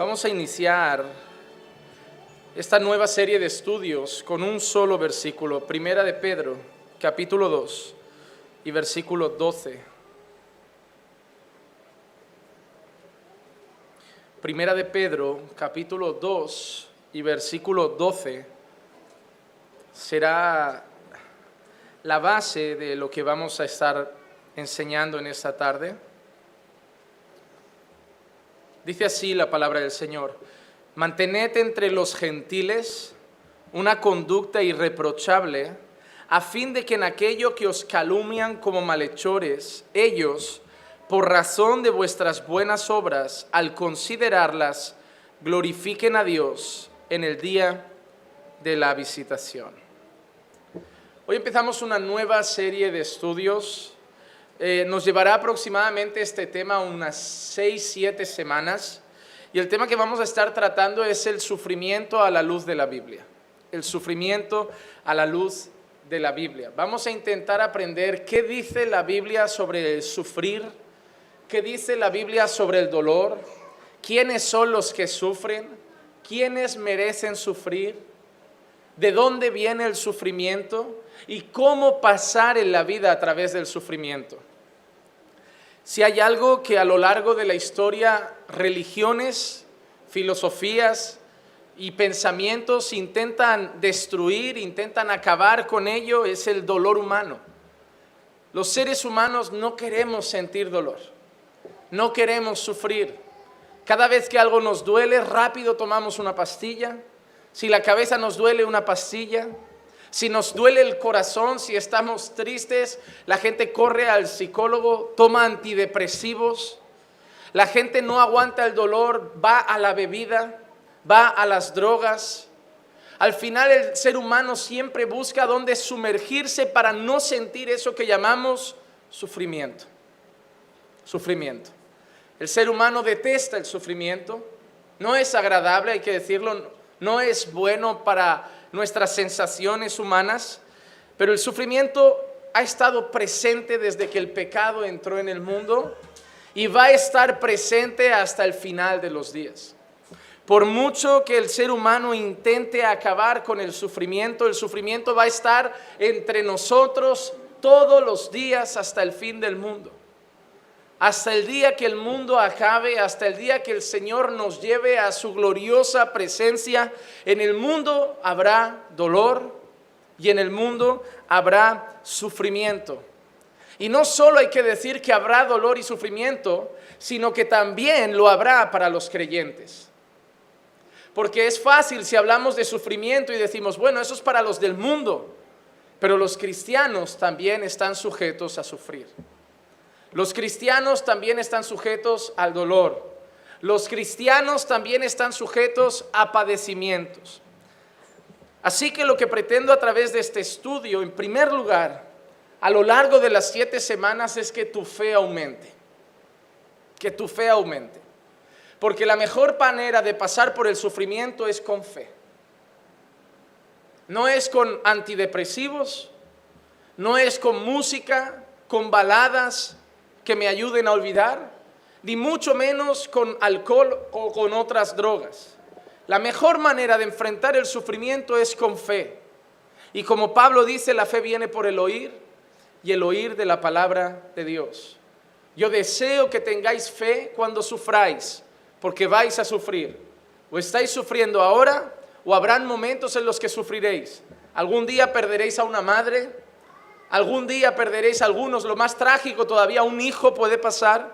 Vamos a iniciar esta nueva serie de estudios con un solo versículo, Primera de Pedro, capítulo 2 y versículo 12. Primera de Pedro, capítulo 2 y versículo 12 será la base de lo que vamos a estar enseñando en esta tarde. Dice así la palabra del Señor, mantened entre los gentiles una conducta irreprochable, a fin de que en aquello que os calumnian como malhechores, ellos, por razón de vuestras buenas obras, al considerarlas, glorifiquen a Dios en el día de la visitación. Hoy empezamos una nueva serie de estudios eh, nos llevará aproximadamente este tema unas 6, 7 semanas. Y el tema que vamos a estar tratando es el sufrimiento a la luz de la Biblia. El sufrimiento a la luz de la Biblia. Vamos a intentar aprender qué dice la Biblia sobre el sufrir, qué dice la Biblia sobre el dolor, quiénes son los que sufren, quiénes merecen sufrir, de dónde viene el sufrimiento y cómo pasar en la vida a través del sufrimiento. Si hay algo que a lo largo de la historia religiones, filosofías y pensamientos intentan destruir, intentan acabar con ello, es el dolor humano. Los seres humanos no queremos sentir dolor, no queremos sufrir. Cada vez que algo nos duele, rápido tomamos una pastilla. Si la cabeza nos duele, una pastilla. Si nos duele el corazón, si estamos tristes, la gente corre al psicólogo, toma antidepresivos. La gente no aguanta el dolor, va a la bebida, va a las drogas. Al final el ser humano siempre busca dónde sumergirse para no sentir eso que llamamos sufrimiento. Sufrimiento. El ser humano detesta el sufrimiento. No es agradable, hay que decirlo, no es bueno para nuestras sensaciones humanas, pero el sufrimiento ha estado presente desde que el pecado entró en el mundo y va a estar presente hasta el final de los días. Por mucho que el ser humano intente acabar con el sufrimiento, el sufrimiento va a estar entre nosotros todos los días hasta el fin del mundo hasta el día que el mundo acabe, hasta el día que el Señor nos lleve a su gloriosa presencia, en el mundo habrá dolor y en el mundo habrá sufrimiento. Y no solo hay que decir que habrá dolor y sufrimiento, sino que también lo habrá para los creyentes. Porque es fácil si hablamos de sufrimiento y decimos, bueno, eso es para los del mundo, pero los cristianos también están sujetos a sufrir. Los cristianos también están sujetos al dolor. Los cristianos también están sujetos a padecimientos. Así que lo que pretendo a través de este estudio, en primer lugar, a lo largo de las siete semanas, es que tu fe aumente. Que tu fe aumente. Porque la mejor manera de pasar por el sufrimiento es con fe. No es con antidepresivos, no es con música, con baladas, que me ayuden a olvidar, ni mucho menos con alcohol o con otras drogas. La mejor manera de enfrentar el sufrimiento es con fe. Y como Pablo dice, la fe viene por el oír y el oír de la palabra de Dios. Yo deseo que tengáis fe cuando sufráis, porque vais a sufrir. O estáis sufriendo ahora, o habrán momentos en los que sufriréis. Algún día perderéis a una madre, Algún día perderéis algunos, lo más trágico todavía, un hijo puede pasar.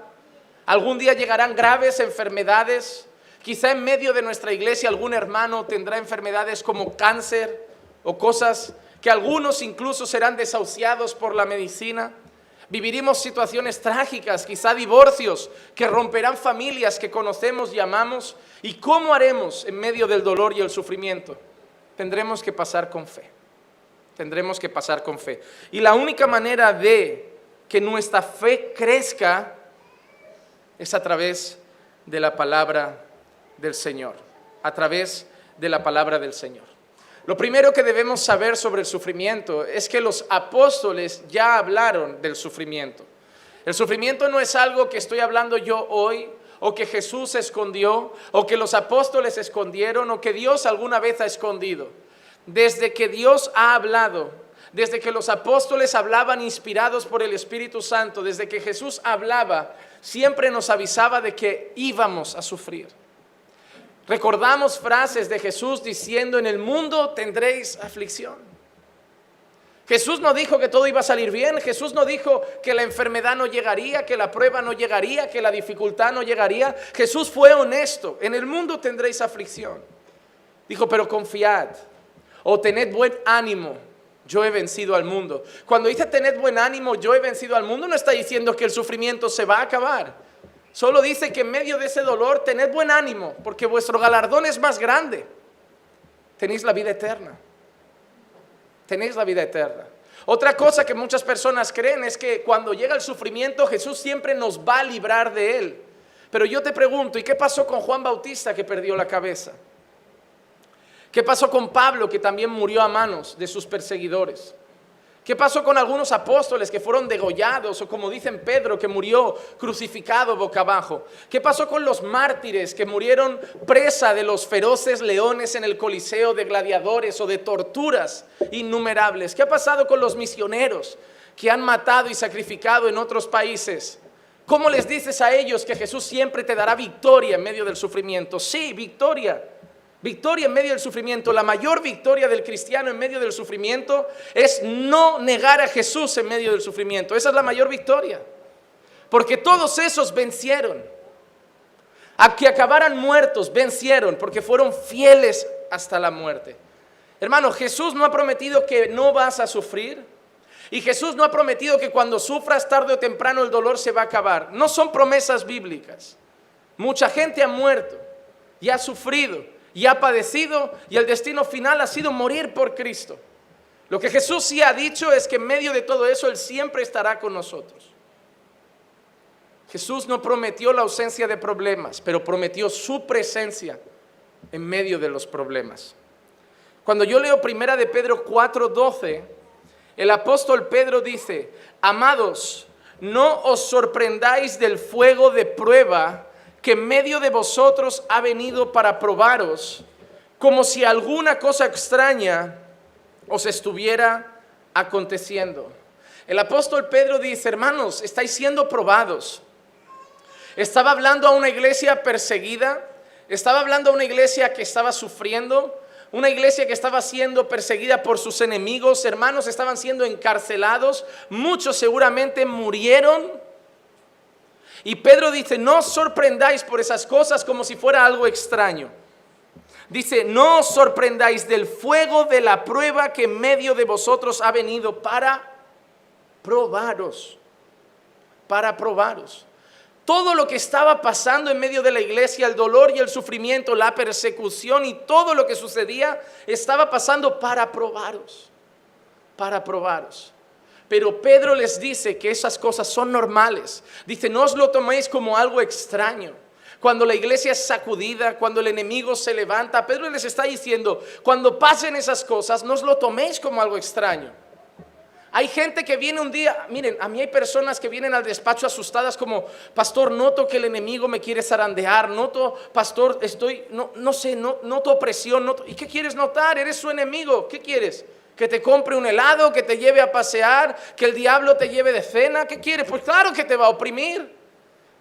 Algún día llegarán graves enfermedades. Quizá en medio de nuestra iglesia algún hermano tendrá enfermedades como cáncer o cosas que algunos incluso serán desahuciados por la medicina. Viviremos situaciones trágicas, quizá divorcios que romperán familias que conocemos y amamos. ¿Y cómo haremos en medio del dolor y el sufrimiento? Tendremos que pasar con fe. Tendremos que pasar con fe. Y la única manera de que nuestra fe crezca es a través de la palabra del Señor, a través de la palabra del Señor. Lo primero que debemos saber sobre el sufrimiento es que los apóstoles ya hablaron del sufrimiento. El sufrimiento no es algo que estoy hablando yo hoy o que Jesús escondió, o que los apóstoles escondieron, o que Dios alguna vez ha escondido. Desde que Dios ha hablado, desde que los apóstoles hablaban inspirados por el Espíritu Santo, desde que Jesús hablaba, siempre nos avisaba de que íbamos a sufrir. Recordamos frases de Jesús diciendo, en el mundo tendréis aflicción. Jesús no dijo que todo iba a salir bien, Jesús no dijo que la enfermedad no llegaría, que la prueba no llegaría, que la dificultad no llegaría. Jesús fue honesto, en el mundo tendréis aflicción. Dijo, pero confiad o tened buen ánimo, yo he vencido al mundo. Cuando dice tened buen ánimo, yo he vencido al mundo, no está diciendo que el sufrimiento se va a acabar. Solo dice que en medio de ese dolor tened buen ánimo, porque vuestro galardón es más grande. Tenéis la vida eterna tenéis la vida eterna. Otra cosa que muchas personas creen es que cuando llega el sufrimiento Jesús siempre nos va a librar de él. Pero yo te pregunto, ¿y qué pasó con Juan Bautista que perdió la cabeza? ¿Qué pasó con Pablo que también murió a manos de sus perseguidores? ¿Qué pasó con algunos apóstoles que fueron degollados o como dicen Pedro que murió crucificado boca abajo? ¿Qué pasó con los mártires que murieron presa de los feroces leones en el coliseo de gladiadores o de torturas innumerables? ¿Qué ha pasado con los misioneros que han matado y sacrificado en otros países? ¿Cómo les dices a ellos que Jesús siempre te dará victoria en medio del sufrimiento? Sí, victoria Victoria en medio del sufrimiento, la mayor victoria del cristiano en medio del sufrimiento es no negar a Jesús en medio del sufrimiento. Esa es la mayor victoria. Porque todos esos vencieron. A que acabaran muertos, vencieron porque fueron fieles hasta la muerte. Hermano, Jesús no ha prometido que no vas a sufrir. Y Jesús no ha prometido que cuando sufras tarde o temprano el dolor se va a acabar. No son promesas bíblicas. Mucha gente ha muerto y ha sufrido y ha padecido y el destino final ha sido morir por Cristo. Lo que Jesús sí ha dicho es que en medio de todo eso Él siempre estará con nosotros. Jesús no prometió la ausencia de problemas, pero prometió su presencia en medio de los problemas. Cuando yo leo primera de Pedro 4:12, el apóstol Pedro dice, amados, no os sorprendáis del fuego de prueba que en medio de vosotros ha venido para probaros, como si alguna cosa extraña os estuviera aconteciendo. El apóstol Pedro dice, hermanos, estáis siendo probados. Estaba hablando a una iglesia perseguida, estaba hablando a una iglesia que estaba sufriendo, una iglesia que estaba siendo perseguida por sus enemigos, hermanos estaban siendo encarcelados, muchos seguramente murieron y Pedro dice, no sorprendáis por esas cosas como si fuera algo extraño. Dice, no os sorprendáis del fuego de la prueba que en medio de vosotros ha venido para probaros, para probaros. Todo lo que estaba pasando en medio de la iglesia, el dolor y el sufrimiento, la persecución y todo lo que sucedía, estaba pasando para probaros, para probaros. Pero Pedro les dice que esas cosas son normales. Dice, no os lo toméis como algo extraño. Cuando la iglesia es sacudida, cuando el enemigo se levanta, Pedro les está diciendo, cuando pasen esas cosas, no os lo toméis como algo extraño. Hay gente que viene un día, miren, a mí hay personas que vienen al despacho asustadas como, pastor, noto que el enemigo me quiere zarandear, noto, pastor, estoy, no, no sé, no, noto opresión, noto, ¿y qué quieres notar? Eres su enemigo, ¿qué quieres? Que te compre un helado, que te lleve a pasear, que el diablo te lleve de cena. ¿Qué quiere? Pues claro que te va a oprimir.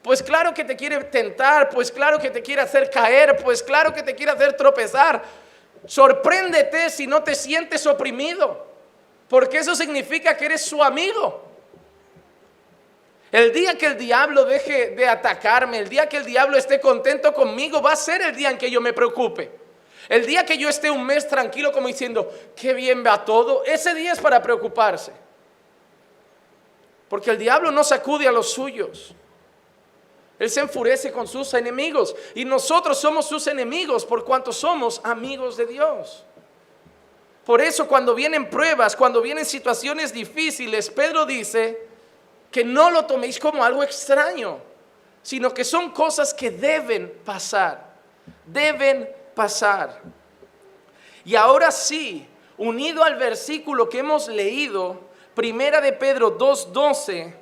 Pues claro que te quiere tentar, pues claro que te quiere hacer caer, pues claro que te quiere hacer tropezar. Sorpréndete si no te sientes oprimido, porque eso significa que eres su amigo. El día que el diablo deje de atacarme, el día que el diablo esté contento conmigo, va a ser el día en que yo me preocupe. El día que yo esté un mes tranquilo como diciendo, qué bien va todo, ese día es para preocuparse. Porque el diablo no sacude a los suyos. Él se enfurece con sus enemigos. Y nosotros somos sus enemigos por cuanto somos amigos de Dios. Por eso cuando vienen pruebas, cuando vienen situaciones difíciles, Pedro dice que no lo toméis como algo extraño, sino que son cosas que deben pasar. Deben pasar. Y ahora sí, unido al versículo que hemos leído, Primera de Pedro 2.12,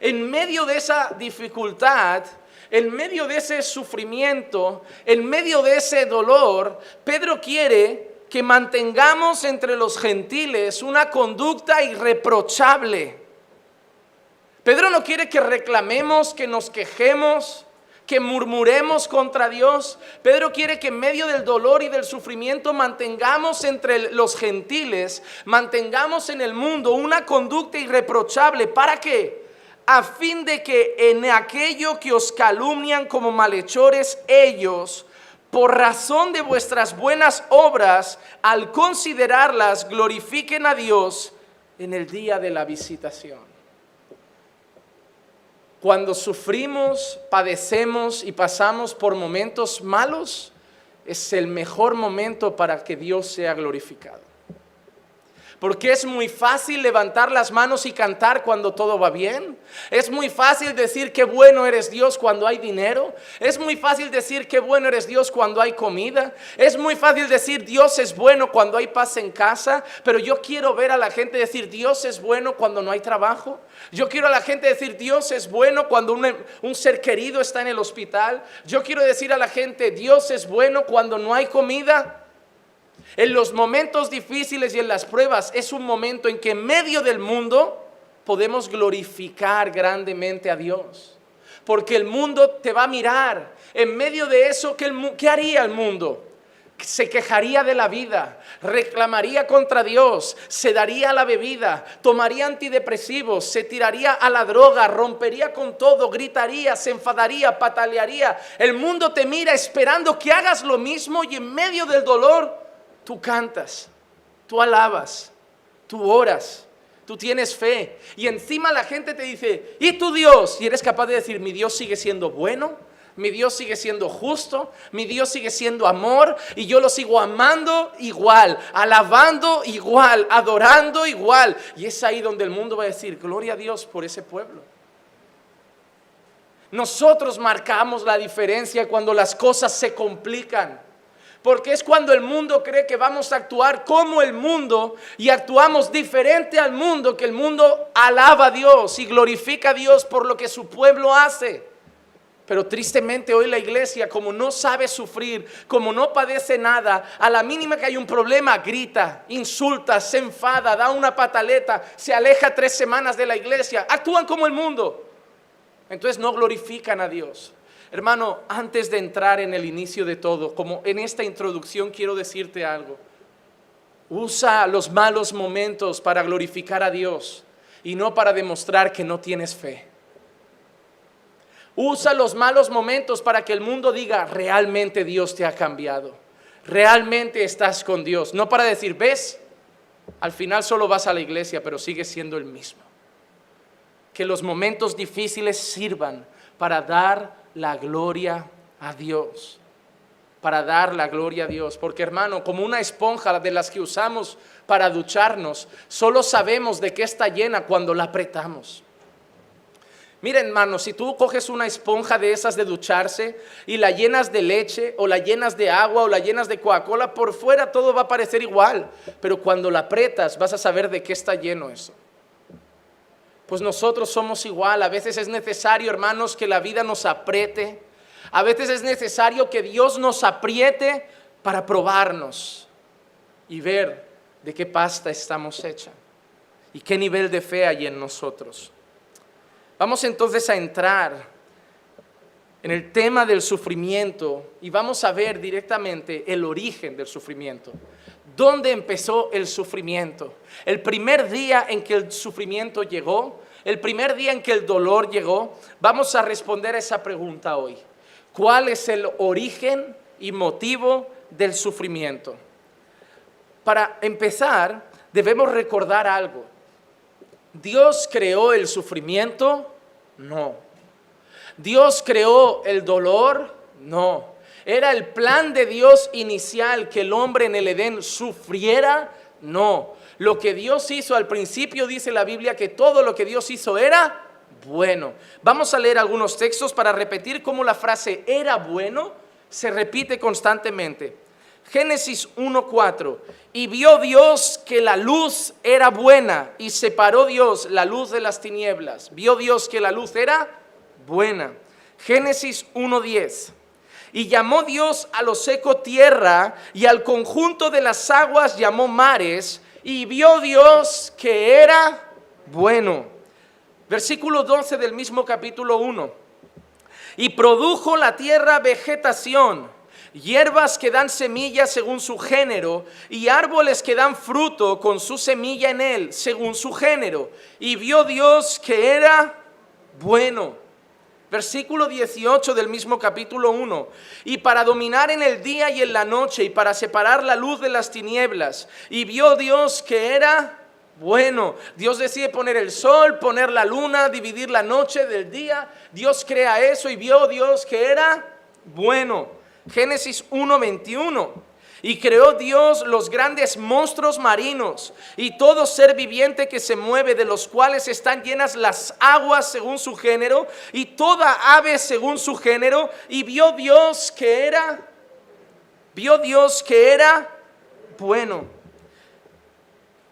en medio de esa dificultad, en medio de ese sufrimiento, en medio de ese dolor, Pedro quiere que mantengamos entre los gentiles una conducta irreprochable. Pedro no quiere que reclamemos, que nos quejemos, que murmuremos contra Dios. Pedro quiere que en medio del dolor y del sufrimiento mantengamos entre los gentiles, mantengamos en el mundo una conducta irreprochable. ¿Para qué? A fin de que en aquello que os calumnian como malhechores ellos, por razón de vuestras buenas obras, al considerarlas, glorifiquen a Dios en el día de la visitación. Cuando sufrimos, padecemos y pasamos por momentos malos, es el mejor momento para que Dios sea glorificado. Porque es muy fácil levantar las manos y cantar cuando todo va bien. Es muy fácil decir qué bueno eres Dios cuando hay dinero. Es muy fácil decir qué bueno eres Dios cuando hay comida. Es muy fácil decir Dios es bueno cuando hay paz en casa. Pero yo quiero ver a la gente decir Dios es bueno cuando no hay trabajo. Yo quiero a la gente decir Dios es bueno cuando un, un ser querido está en el hospital. Yo quiero decir a la gente Dios es bueno cuando no hay comida. En los momentos difíciles y en las pruebas es un momento en que en medio del mundo podemos glorificar grandemente a Dios. Porque el mundo te va a mirar. En medio de eso, ¿qué, haría el mundo? se quejaría de la vida, reclamaría contra Dios, se daría la bebida, tomaría antidepresivos, se tiraría a la droga, rompería con todo, gritaría, se enfadaría, patalearía. El mundo te mira esperando que hagas lo mismo y en medio del dolor tú cantas, tú alabas, tú oras, tú tienes fe. Y encima la gente te dice, ¿y tu Dios? Y eres capaz de decir, mi Dios sigue siendo bueno, mi Dios sigue siendo justo, mi Dios sigue siendo amor y yo lo sigo amando igual, alabando igual, adorando igual. Y es ahí donde el mundo va a decir, gloria a Dios por ese pueblo. Nosotros marcamos la diferencia cuando las cosas se complican porque es cuando el mundo cree que vamos a actuar como el mundo y actuamos diferente al mundo, que el mundo alaba a Dios y glorifica a Dios por lo que su pueblo hace. Pero tristemente hoy la iglesia, como no sabe sufrir, como no padece nada, a la mínima que hay un problema, grita, insulta, se enfada, da una pataleta, se aleja tres semanas de la iglesia, actúan como el mundo. Entonces no glorifican a Dios. Hermano, antes de entrar en el inicio de todo, como en esta introducción quiero decirte algo. Usa los malos momentos para glorificar a Dios y no para demostrar que no tienes fe. Usa los malos momentos para que el mundo diga, realmente Dios te ha cambiado. Realmente estás con Dios. No para decir, ves, al final solo vas a la iglesia, pero sigues siendo el mismo. Que los momentos difíciles sirvan para dar la gloria a Dios. Para dar la gloria a Dios. Porque hermano, como una esponja de las que usamos para ducharnos, solo sabemos de qué está llena cuando la apretamos. Miren, hermano, si tú coges una esponja de esas de ducharse y la llenas de leche o la llenas de agua o la llenas de Coca-Cola, por fuera todo va a parecer igual, pero cuando la apretas vas a saber de qué está lleno eso. Pues nosotros somos igual. A veces es necesario, hermanos, que la vida nos apriete. A veces es necesario que Dios nos apriete para probarnos y ver de qué pasta estamos hecha y qué nivel de fe hay en nosotros. Vamos entonces a entrar en el tema del sufrimiento y vamos a ver directamente el origen del sufrimiento. ¿Dónde empezó el sufrimiento? El primer día en que el sufrimiento llegó, el primer día en que el dolor llegó, vamos a responder a esa pregunta hoy. ¿Cuál es el origen y motivo del sufrimiento? Para empezar, debemos recordar algo. ¿Dios creó el sufrimiento? No. ¿Dios creó el dolor? No. ¿Era el plan de Dios inicial que el hombre en el Edén sufriera? No. Lo que Dios hizo al principio dice la Biblia que todo lo que Dios hizo era bueno. Vamos a leer algunos textos para repetir cómo la frase era bueno se repite constantemente. Génesis 1.4. Y vio Dios que la luz era buena y separó Dios la luz de las tinieblas. Vio Dios que la luz era buena. Génesis 1.10. Y llamó Dios a lo seco tierra y al conjunto de las aguas llamó mares y vio Dios que era bueno. Versículo 12 del mismo capítulo 1. Y produjo la tierra vegetación, hierbas que dan semilla según su género, y árboles que dan fruto con su semilla en él, según su género. Y vio Dios que era bueno. Versículo 18 del mismo capítulo 1. Y para dominar en el día y en la noche y para separar la luz de las tinieblas. Y vio Dios que era bueno. Dios decide poner el sol, poner la luna, dividir la noche del día. Dios crea eso y vio Dios que era bueno. Génesis 1:21. Y creó Dios los grandes monstruos marinos y todo ser viviente que se mueve, de los cuales están llenas las aguas según su género, y toda ave según su género. Y vio Dios que era, vio Dios que era bueno.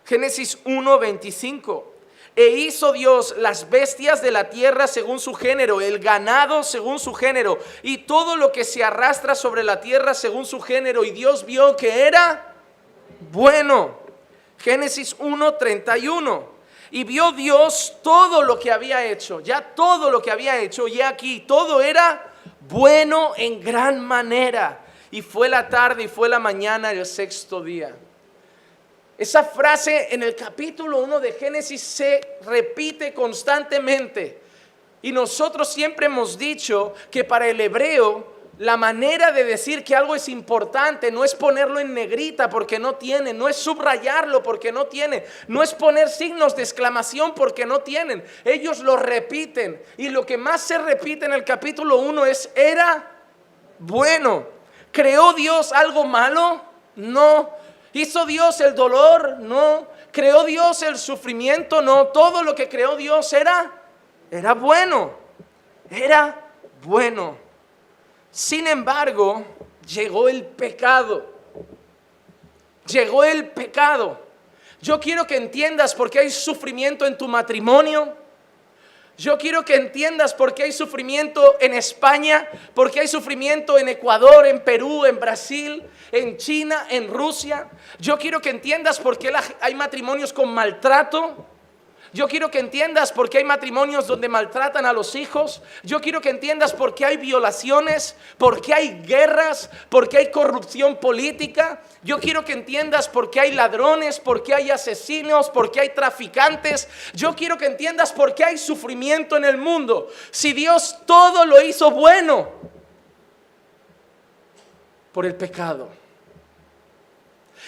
Génesis 1:25. E hizo Dios las bestias de la tierra según su género, el ganado según su género, y todo lo que se arrastra sobre la tierra según su género. Y Dios vio que era bueno. Génesis 1:31. Y vio Dios todo lo que había hecho, ya todo lo que había hecho, y aquí todo era bueno en gran manera. Y fue la tarde y fue la mañana el sexto día. Esa frase en el capítulo 1 de Génesis se repite constantemente. Y nosotros siempre hemos dicho que para el hebreo la manera de decir que algo es importante no es ponerlo en negrita porque no tiene, no es subrayarlo porque no tiene, no es poner signos de exclamación porque no tienen. Ellos lo repiten. Y lo que más se repite en el capítulo 1 es, era bueno. ¿Creó Dios algo malo? No. ¿Hizo Dios el dolor? No. ¿Creó Dios el sufrimiento? No. Todo lo que creó Dios era, era bueno. Era bueno. Sin embargo, llegó el pecado. Llegó el pecado. Yo quiero que entiendas por qué hay sufrimiento en tu matrimonio. Yo quiero que entiendas por qué hay sufrimiento en España, por qué hay sufrimiento en Ecuador, en Perú, en Brasil, en China, en Rusia. Yo quiero que entiendas por qué hay matrimonios con maltrato. Yo quiero que entiendas por qué hay matrimonios donde maltratan a los hijos. Yo quiero que entiendas por qué hay violaciones, por qué hay guerras, por qué hay corrupción política. Yo quiero que entiendas por qué hay ladrones, por qué hay asesinos, por qué hay traficantes. Yo quiero que entiendas por qué hay sufrimiento en el mundo. Si Dios todo lo hizo bueno por el pecado.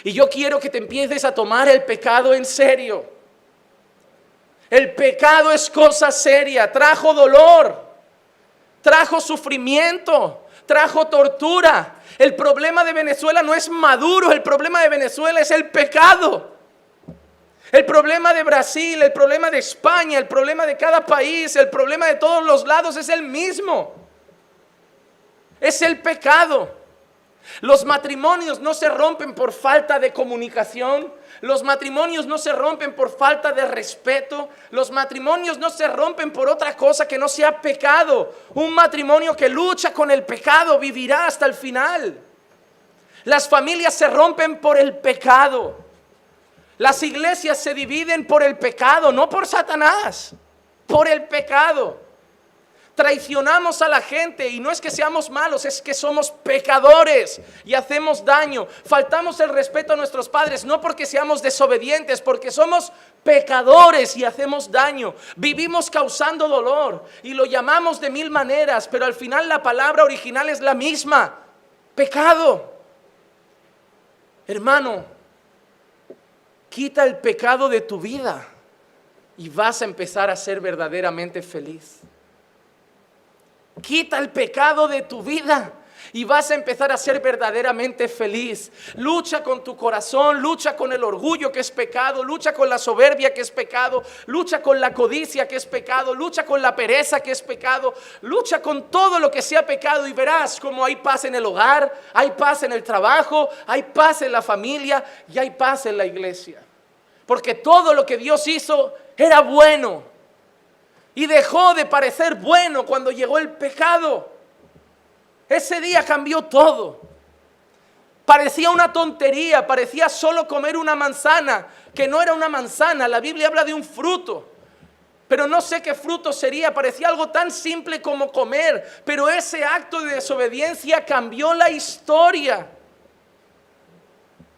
Y yo quiero que te empieces a tomar el pecado en serio. El pecado es cosa seria, trajo dolor, trajo sufrimiento, trajo tortura. El problema de Venezuela no es Maduro, el problema de Venezuela es el pecado. El problema de Brasil, el problema de España, el problema de cada país, el problema de todos los lados es el mismo. Es el pecado. Los matrimonios no se rompen por falta de comunicación. Los matrimonios no se rompen por falta de respeto. Los matrimonios no se rompen por otra cosa que no sea pecado. Un matrimonio que lucha con el pecado vivirá hasta el final. Las familias se rompen por el pecado. Las iglesias se dividen por el pecado, no por Satanás, por el pecado traicionamos a la gente y no es que seamos malos, es que somos pecadores y hacemos daño. Faltamos el respeto a nuestros padres, no porque seamos desobedientes, porque somos pecadores y hacemos daño. Vivimos causando dolor y lo llamamos de mil maneras, pero al final la palabra original es la misma, pecado. Hermano, quita el pecado de tu vida y vas a empezar a ser verdaderamente feliz. Quita el pecado de tu vida y vas a empezar a ser verdaderamente feliz. Lucha con tu corazón, lucha con el orgullo que es pecado, lucha con la soberbia que es pecado, lucha con la codicia que es pecado, lucha con la pereza que es pecado, lucha con todo lo que sea pecado y verás como hay paz en el hogar, hay paz en el trabajo, hay paz en la familia y hay paz en la iglesia. Porque todo lo que Dios hizo era bueno. Y dejó de parecer bueno cuando llegó el pecado. Ese día cambió todo. Parecía una tontería, parecía solo comer una manzana, que no era una manzana, la Biblia habla de un fruto. Pero no sé qué fruto sería, parecía algo tan simple como comer, pero ese acto de desobediencia cambió la historia.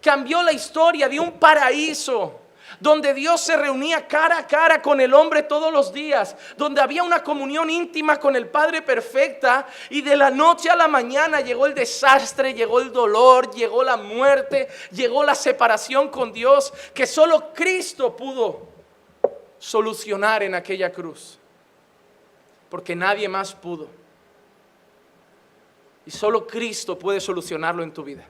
Cambió la historia de un paraíso donde Dios se reunía cara a cara con el hombre todos los días, donde había una comunión íntima con el Padre perfecta y de la noche a la mañana llegó el desastre, llegó el dolor, llegó la muerte, llegó la separación con Dios que solo Cristo pudo solucionar en aquella cruz, porque nadie más pudo. Y solo Cristo puede solucionarlo en tu vida.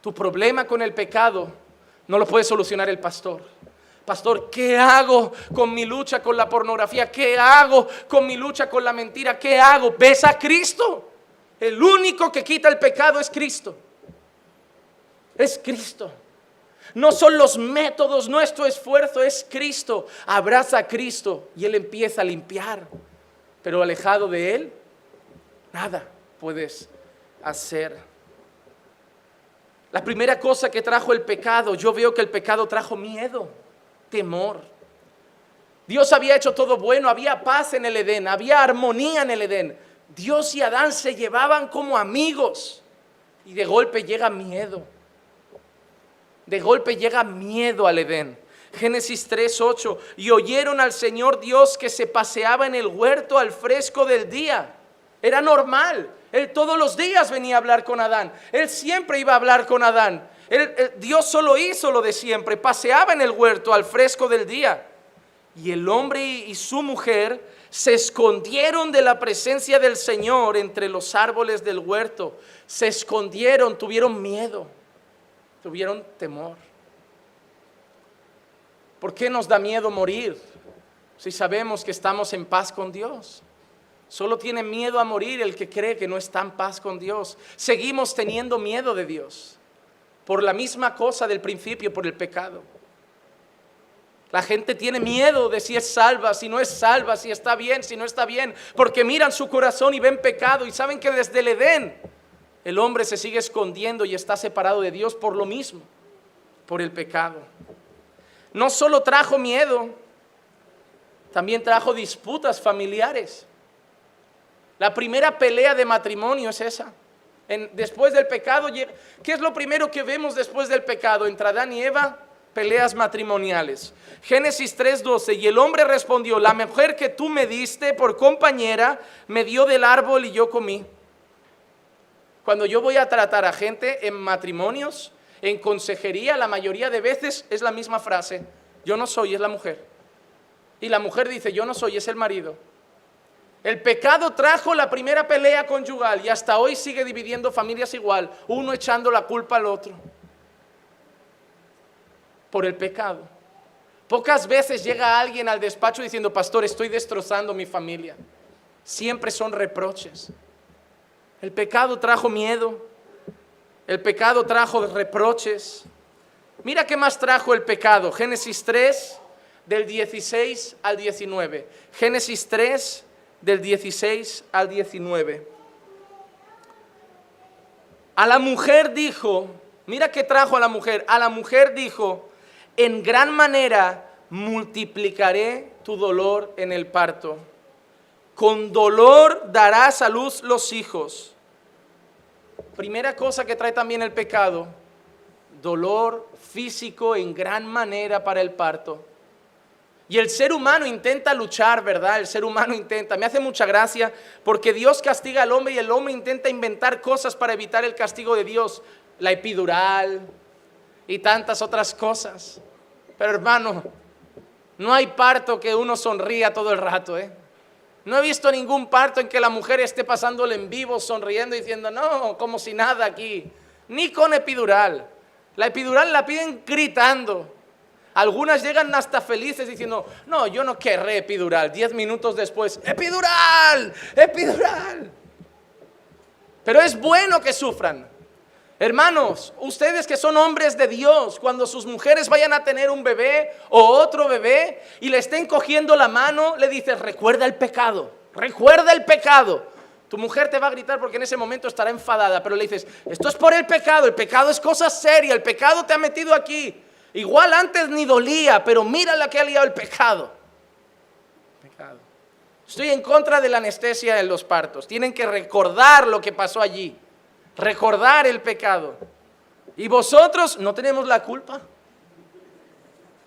Tu problema con el pecado no lo puede solucionar el pastor. Pastor, ¿qué hago con mi lucha con la pornografía? ¿Qué hago con mi lucha con la mentira? ¿Qué hago? ¿Ves a Cristo? El único que quita el pecado es Cristo. Es Cristo. No son los métodos, nuestro esfuerzo, es Cristo. Abraza a Cristo y Él empieza a limpiar. Pero alejado de Él, nada puedes hacer. La primera cosa que trajo el pecado, yo veo que el pecado trajo miedo, temor. Dios había hecho todo bueno, había paz en el Edén, había armonía en el Edén. Dios y Adán se llevaban como amigos y de golpe llega miedo. De golpe llega miedo al Edén. Génesis 3:8 y oyeron al Señor Dios que se paseaba en el huerto al fresco del día. Era normal. Él todos los días venía a hablar con Adán. Él siempre iba a hablar con Adán. Dios solo hizo lo de siempre. Paseaba en el huerto al fresco del día. Y el hombre y su mujer se escondieron de la presencia del Señor entre los árboles del huerto. Se escondieron, tuvieron miedo, tuvieron temor. ¿Por qué nos da miedo morir si sabemos que estamos en paz con Dios? Solo tiene miedo a morir el que cree que no está en paz con Dios. Seguimos teniendo miedo de Dios por la misma cosa del principio, por el pecado. La gente tiene miedo de si es salva, si no es salva, si está bien, si no está bien, porque miran su corazón y ven pecado y saben que desde el Edén el hombre se sigue escondiendo y está separado de Dios por lo mismo, por el pecado. No solo trajo miedo, también trajo disputas familiares. La primera pelea de matrimonio es esa. después del pecado, ¿qué es lo primero que vemos después del pecado? Entre Adán y Eva, peleas matrimoniales. Génesis 3:12, y el hombre respondió, la mujer que tú me diste por compañera me dio del árbol y yo comí. Cuando yo voy a tratar a gente en matrimonios, en consejería, la mayoría de veces es la misma frase, yo no soy, es la mujer. Y la mujer dice, yo no soy, es el marido. El pecado trajo la primera pelea conyugal y hasta hoy sigue dividiendo familias igual, uno echando la culpa al otro. Por el pecado. Pocas veces llega alguien al despacho diciendo, pastor, estoy destrozando mi familia. Siempre son reproches. El pecado trajo miedo. El pecado trajo reproches. Mira qué más trajo el pecado. Génesis 3, del 16 al 19. Génesis 3, del 16 al 19. A la mujer dijo, mira qué trajo a la mujer, a la mujer dijo, en gran manera multiplicaré tu dolor en el parto. Con dolor darás a luz los hijos. Primera cosa que trae también el pecado, dolor físico en gran manera para el parto. Y el ser humano intenta luchar, ¿verdad? El ser humano intenta. Me hace mucha gracia porque Dios castiga al hombre y el hombre intenta inventar cosas para evitar el castigo de Dios. La epidural y tantas otras cosas. Pero hermano, no hay parto que uno sonría todo el rato, ¿eh? No he visto ningún parto en que la mujer esté pasándole en vivo, sonriendo y diciendo, no, como si nada aquí. Ni con epidural. La epidural la piden gritando. Algunas llegan hasta felices diciendo, no, yo no querré epidural. Diez minutos después, epidural, epidural. Pero es bueno que sufran. Hermanos, ustedes que son hombres de Dios, cuando sus mujeres vayan a tener un bebé o otro bebé y le estén cogiendo la mano, le dices, recuerda el pecado, recuerda el pecado. Tu mujer te va a gritar porque en ese momento estará enfadada, pero le dices, esto es por el pecado, el pecado es cosa seria, el pecado te ha metido aquí. Igual antes ni dolía, pero mira la que ha liado el pecado. Pecado. Estoy en contra de la anestesia en los partos. Tienen que recordar lo que pasó allí recordar el pecado. Y vosotros no tenemos la culpa.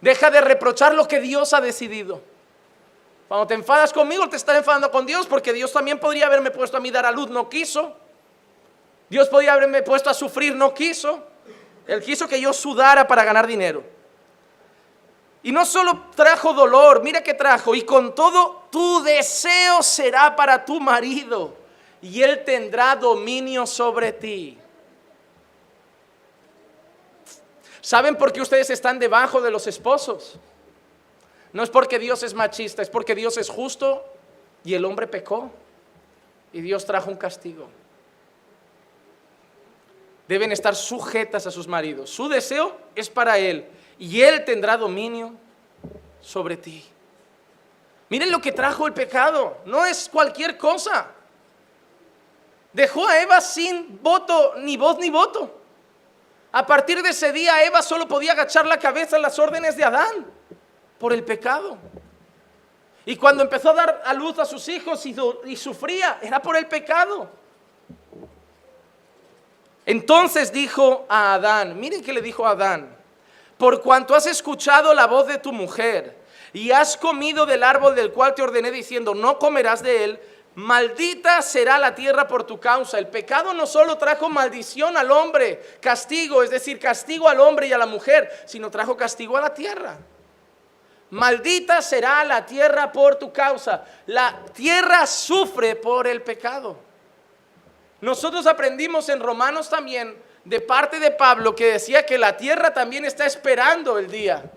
Deja de reprochar lo que Dios ha decidido. Cuando te enfadas conmigo, te estás enfadando con Dios, porque Dios también podría haberme puesto a mí dar a luz, no quiso. Dios podría haberme puesto a sufrir, no quiso. Él quiso que yo sudara para ganar dinero. Y no solo trajo dolor, mira que trajo, y con todo tu deseo será para tu marido y él tendrá dominio sobre ti. ¿Saben por qué ustedes están debajo de los esposos? No es porque Dios es machista, es porque Dios es justo y el hombre pecó y Dios trajo un castigo. Deben estar sujetas a sus maridos. Su deseo es para Él y Él tendrá dominio sobre ti. Miren lo que trajo el pecado. No es cualquier cosa. Dejó a Eva sin voto, ni voz ni voto. A partir de ese día Eva solo podía agachar la cabeza en las órdenes de Adán por el pecado. Y cuando empezó a dar a luz a sus hijos y, y sufría, era por el pecado. Entonces dijo a Adán, miren que le dijo a Adán, por cuanto has escuchado la voz de tu mujer y has comido del árbol del cual te ordené diciendo, no comerás de él, Maldita será la tierra por tu causa. El pecado no solo trajo maldición al hombre, castigo, es decir, castigo al hombre y a la mujer, sino trajo castigo a la tierra. Maldita será la tierra por tu causa. La tierra sufre por el pecado. Nosotros aprendimos en Romanos también de parte de Pablo que decía que la tierra también está esperando el día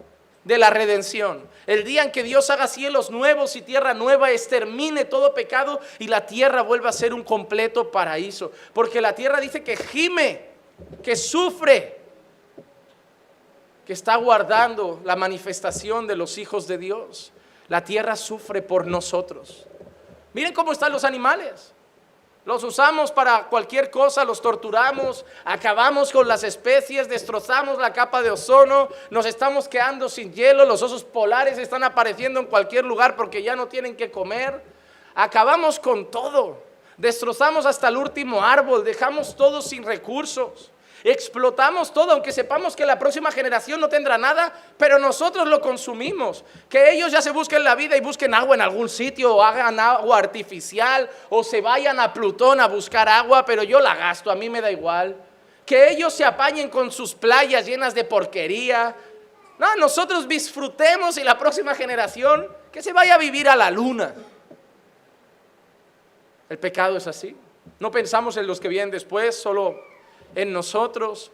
de la redención. El día en que Dios haga cielos nuevos y tierra nueva, extermine todo pecado y la tierra vuelva a ser un completo paraíso. Porque la tierra dice que gime, que sufre, que está guardando la manifestación de los hijos de Dios. La tierra sufre por nosotros. Miren cómo están los animales. Los usamos para cualquier cosa, los torturamos, acabamos con las especies, destrozamos la capa de ozono, nos estamos quedando sin hielo, los osos polares están apareciendo en cualquier lugar porque ya no tienen que comer. Acabamos con todo, destrozamos hasta el último árbol, dejamos todo sin recursos. Explotamos todo, aunque sepamos que la próxima generación no tendrá nada, pero nosotros lo consumimos. Que ellos ya se busquen la vida y busquen agua en algún sitio, o hagan agua artificial, o se vayan a Plutón a buscar agua, pero yo la gasto, a mí me da igual. Que ellos se apañen con sus playas llenas de porquería. No, nosotros disfrutemos y la próxima generación que se vaya a vivir a la luna. El pecado es así. No pensamos en los que vienen después, solo en nosotros.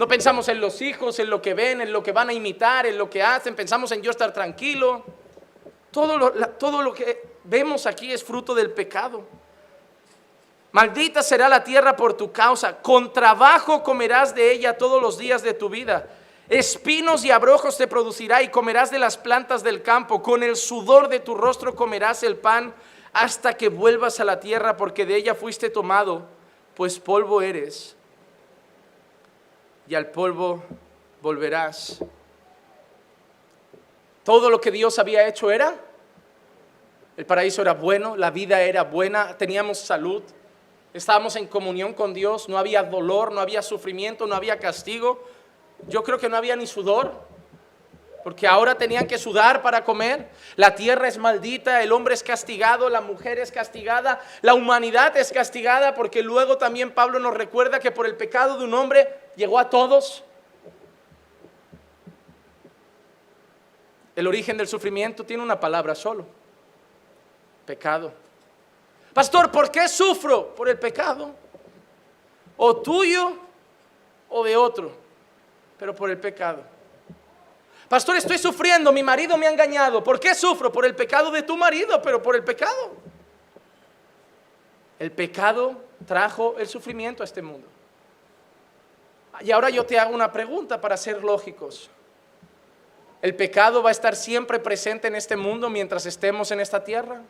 No pensamos en los hijos, en lo que ven, en lo que van a imitar, en lo que hacen. Pensamos en yo estar tranquilo. Todo lo, que vemos aquí es fruto del pecado. Maldita será la tierra por tu causa. Con trabajo comerás de ella todos los días de tu vida. Espinos y abrojos te producirá y comerás de las plantas del campo. Con el sudor de tu rostro comerás el pan hasta que vuelvas a la tierra porque de ella fuiste tomado, pues polvo eres y al polvo volverás. Todo lo que Dios había hecho era, el paraíso era bueno, la vida era buena, teníamos salud, estábamos en comunión con Dios, no había dolor, no había sufrimiento, no había castigo. Yo creo que no había ni sudor, porque ahora tenían que sudar para comer. La tierra es maldita, el hombre es castigado, la mujer es castigada, la humanidad es castigada, porque luego también Pablo nos recuerda que por el pecado de un hombre llegó a todos. El origen del sufrimiento tiene una palabra solo, pecado. Pastor, ¿por qué sufro? Por el pecado. O tuyo o de otro, pero por el pecado. Pastor, estoy sufriendo, mi marido me ha engañado. ¿Por qué sufro? Por el pecado de tu marido, pero por el pecado. El pecado trajo el sufrimiento a este mundo. Y ahora yo te hago una pregunta para ser lógicos. ¿El pecado va a estar siempre presente en este mundo mientras estemos en esta tierra?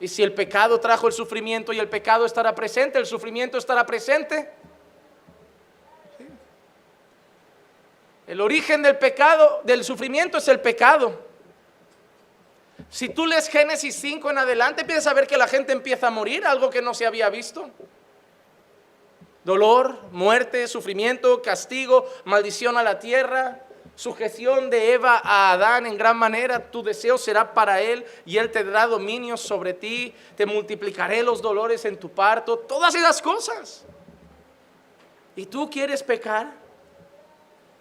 Y si el pecado trajo el sufrimiento y el pecado estará presente, el sufrimiento estará presente. El origen del pecado, del sufrimiento es el pecado. Si tú lees Génesis 5 en adelante, empiezas a ver que la gente empieza a morir, algo que no se había visto. Dolor, muerte, sufrimiento, castigo, maldición a la tierra, sujeción de Eva a Adán en gran manera, tu deseo será para él y él te dará dominio sobre ti, te multiplicaré los dolores en tu parto, todas esas cosas. ¿Y tú quieres pecar?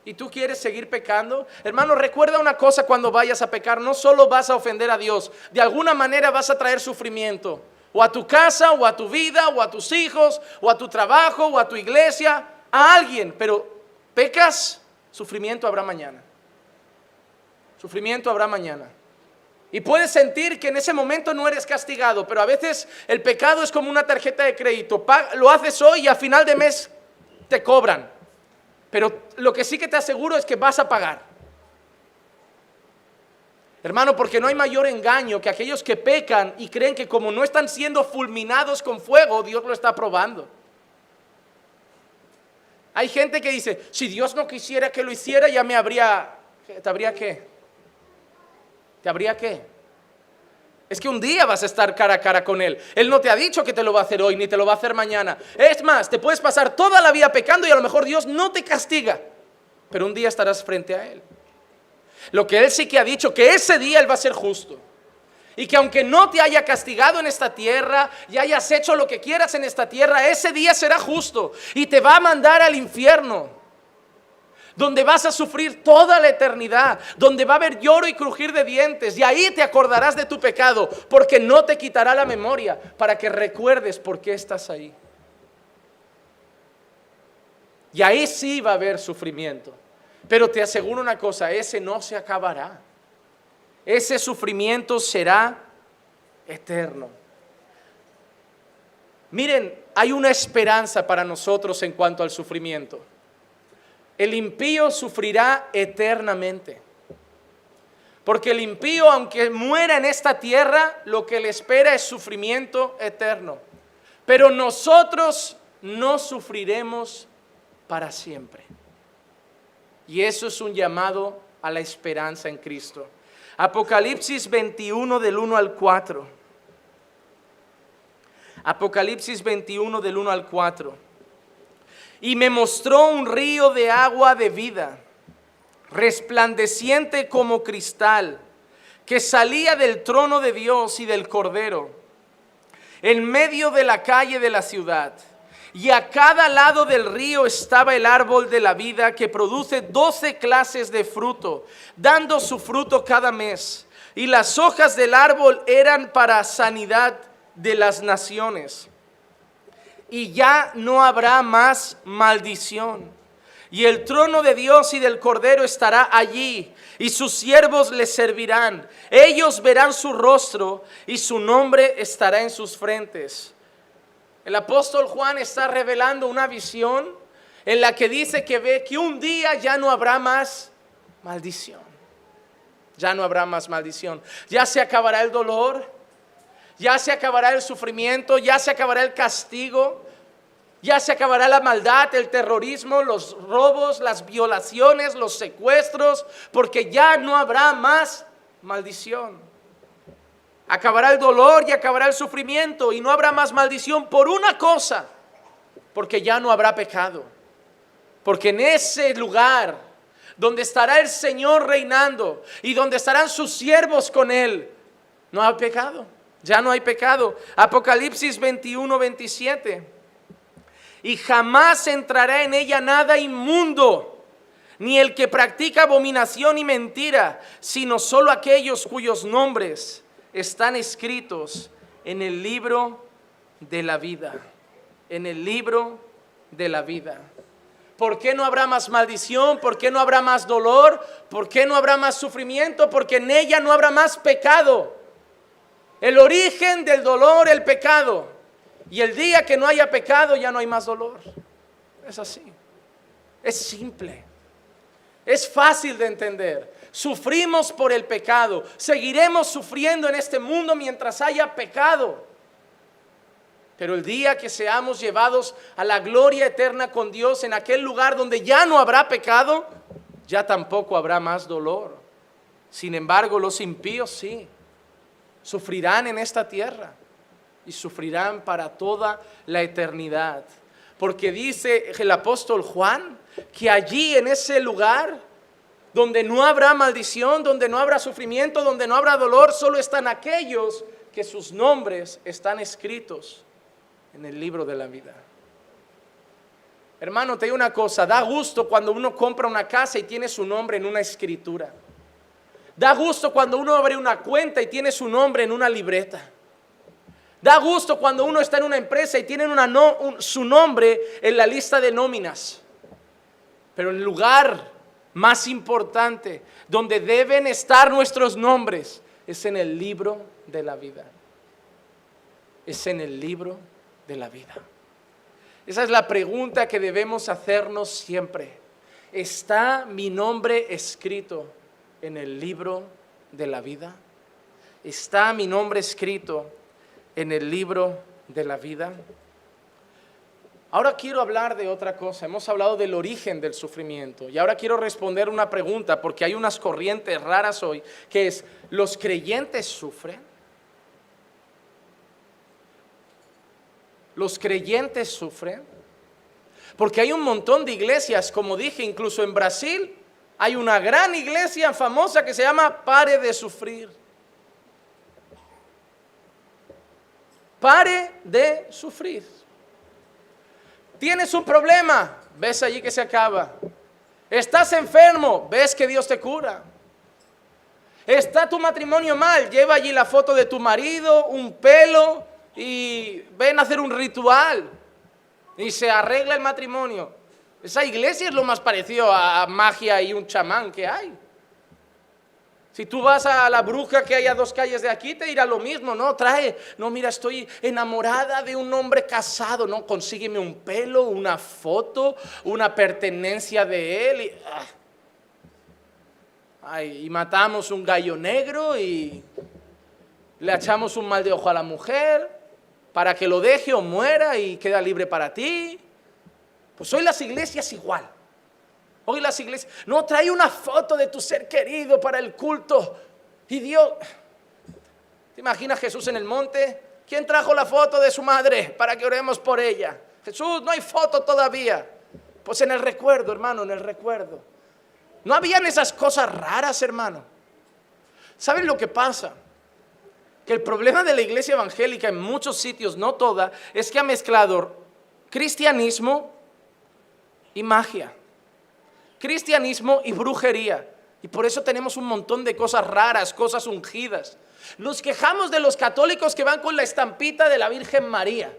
y tú quieres seguir pecando, hermano, recuerda una cosa cuando vayas a pecar, no solo vas a ofender a Dios, de alguna manera vas a traer sufrimiento, o a tu casa, o a tu vida, o a tus hijos, o a tu trabajo, o a tu iglesia, a alguien, pero pecas, sufrimiento habrá mañana. Sufrimiento habrá mañana. Y puedes sentir que en ese momento no eres castigado, pero a veces el pecado es como una tarjeta de crédito. Lo haces hoy y a final de mes te cobran. Pero lo que sí que te aseguro es que vas a pagar. Hermano, porque no hay mayor engaño que aquellos que pecan y creen que como no están siendo fulminados con fuego, Dios lo está probando. Hay gente que dice, si Dios no quisiera que lo hiciera, ya me habría, ¿te habría qué? ¿Te habría qué? Es que un día vas a estar cara a cara con Él. Él no te ha dicho que te lo va a hacer hoy ni te lo va a hacer mañana. Es más, te puedes pasar toda la vida pecando y a lo mejor Dios no te castiga. Pero un día estarás frente a Él. Lo que Él sí que ha dicho, que ese día Él va a ser justo. Y que aunque no te haya castigado en esta tierra y hayas hecho lo que quieras en esta tierra, ese día será justo y te va a mandar al infierno donde vas a sufrir toda la eternidad, donde va a haber lloro y crujir de dientes, y ahí te acordarás de tu pecado, porque no te quitará la memoria para que recuerdes por qué estás ahí. Y ahí sí va a haber sufrimiento. Pero te aseguro una cosa, ese no se acabará. Ese sufrimiento será eterno. Miren, hay una esperanza para nosotros en cuanto al sufrimiento. El impío sufrirá eternamente. Porque el impío, aunque muera en esta tierra, lo que le espera es sufrimiento eterno. Pero nosotros no sufriremos para siempre. Y eso es un llamado a la esperanza en Cristo. Apocalipsis 21 del 1 al 4. Apocalipsis 21 del 1 al 4 y me mostró un río de agua de vida, resplandeciente como cristal, que salía del trono de Dios y del Cordero, en medio de la calle de la ciudad. Y a cada lado del río estaba el árbol de la vida que produce doce clases de fruto, dando su fruto cada mes. Y las hojas del árbol eran para sanidad de las naciones y ya no habrá más maldición. Y el trono de Dios y del Cordero estará allí, y sus siervos le servirán. Ellos verán su rostro, y su nombre estará en sus frentes. El apóstol Juan está revelando una visión en la que dice que ve que un día ya no habrá más maldición. Ya no habrá más maldición. Ya se acabará el dolor, ya se acabará el sufrimiento, ya se acabará el castigo, ya se acabará la maldad, el terrorismo, los robos, las violaciones, los secuestros, porque ya no habrá más maldición. Acabará el dolor y acabará el sufrimiento y no habrá más maldición por una cosa, porque ya no habrá pecado. Porque en ese lugar donde estará el Señor reinando y donde estarán sus siervos con Él, no hay pecado. Ya no hay pecado. Apocalipsis 21, 27. Y jamás entrará en ella nada inmundo, ni el que practica abominación y mentira, sino solo aquellos cuyos nombres están escritos en el libro de la vida. En el libro de la vida. ¿Por qué no habrá más maldición? ¿Por qué no habrá más dolor? ¿Por qué no habrá más sufrimiento? Porque en ella no habrá más pecado. El origen del dolor, el pecado. Y el día que no haya pecado ya no hay más dolor. Es así. Es simple. Es fácil de entender. Sufrimos por el pecado. Seguiremos sufriendo en este mundo mientras haya pecado. Pero el día que seamos llevados a la gloria eterna con Dios en aquel lugar donde ya no habrá pecado, ya tampoco habrá más dolor. Sin embargo, los impíos sí, sufrirán en esta tierra y sufrirán para toda la eternidad. Porque dice el apóstol Juan que allí en ese lugar donde no habrá maldición, donde no habrá sufrimiento, donde no habrá dolor, solo están aquellos que sus nombres están escritos en el libro de la vida. Hermano, te digo una cosa, da gusto cuando uno compra una casa y tiene su nombre en una escritura. Da gusto cuando uno abre una cuenta y tiene su nombre en una libreta. Da gusto cuando uno está en una empresa y tiene su nombre en la lista de nóminas. Pero el lugar más importante donde deben estar nuestros nombres es en el libro de la vida. Es en el libro de la vida. Esa es la pregunta que debemos hacernos siempre. ¿Está mi nombre escrito en el libro de la vida? ¿Está mi nombre escrito en el libro de la vida? Ahora quiero hablar de otra cosa. Hemos hablado del origen del sufrimiento y ahora quiero responder una pregunta porque hay unas corrientes raras hoy que es, ¿los creyentes sufren? ¿Los creyentes sufren? Porque hay un montón de iglesias, como dije, incluso en Brasil hay una gran iglesia famosa que se llama Pare de Sufrir. Pare de sufrir. Tienes un problema, ves allí que se acaba. Estás enfermo, ves que Dios te cura. Está tu matrimonio mal, lleva allí la foto de tu marido, un pelo y ven a hacer un ritual y se arregla el matrimonio. Esa iglesia es lo más parecido a magia y un chamán que hay. Si tú vas a la bruja que hay a dos calles de aquí, te dirá lo mismo, ¿no? Trae, no, mira, estoy enamorada de un hombre casado, ¿no? Consígueme un pelo, una foto, una pertenencia de él. Y, ah. y matamos un gallo negro y le echamos un mal de ojo a la mujer para que lo deje o muera y queda libre para ti. Pues hoy las iglesias igual. Hoy las iglesias, no, trae una foto de tu ser querido para el culto. Y Dios, ¿te imaginas Jesús en el monte? ¿Quién trajo la foto de su madre para que oremos por ella? Jesús, no hay foto todavía. Pues en el recuerdo, hermano, en el recuerdo. No habían esas cosas raras, hermano. ¿Saben lo que pasa? Que el problema de la iglesia evangélica en muchos sitios, no toda, es que ha mezclado cristianismo y magia cristianismo y brujería. Y por eso tenemos un montón de cosas raras, cosas ungidas. Nos quejamos de los católicos que van con la estampita de la Virgen María.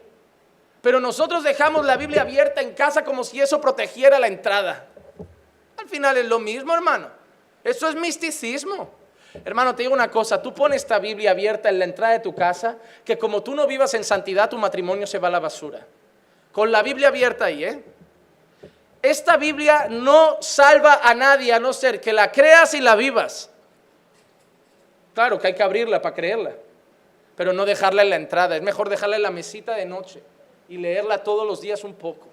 Pero nosotros dejamos la Biblia abierta en casa como si eso protegiera la entrada. Al final es lo mismo, hermano. Eso es misticismo. Hermano, te digo una cosa, tú pones esta Biblia abierta en la entrada de tu casa, que como tú no vivas en santidad, tu matrimonio se va a la basura. Con la Biblia abierta ahí, ¿eh? Esta Biblia no salva a nadie a no ser que la creas y la vivas. Claro que hay que abrirla para creerla, pero no dejarla en la entrada. Es mejor dejarla en la mesita de noche y leerla todos los días un poco.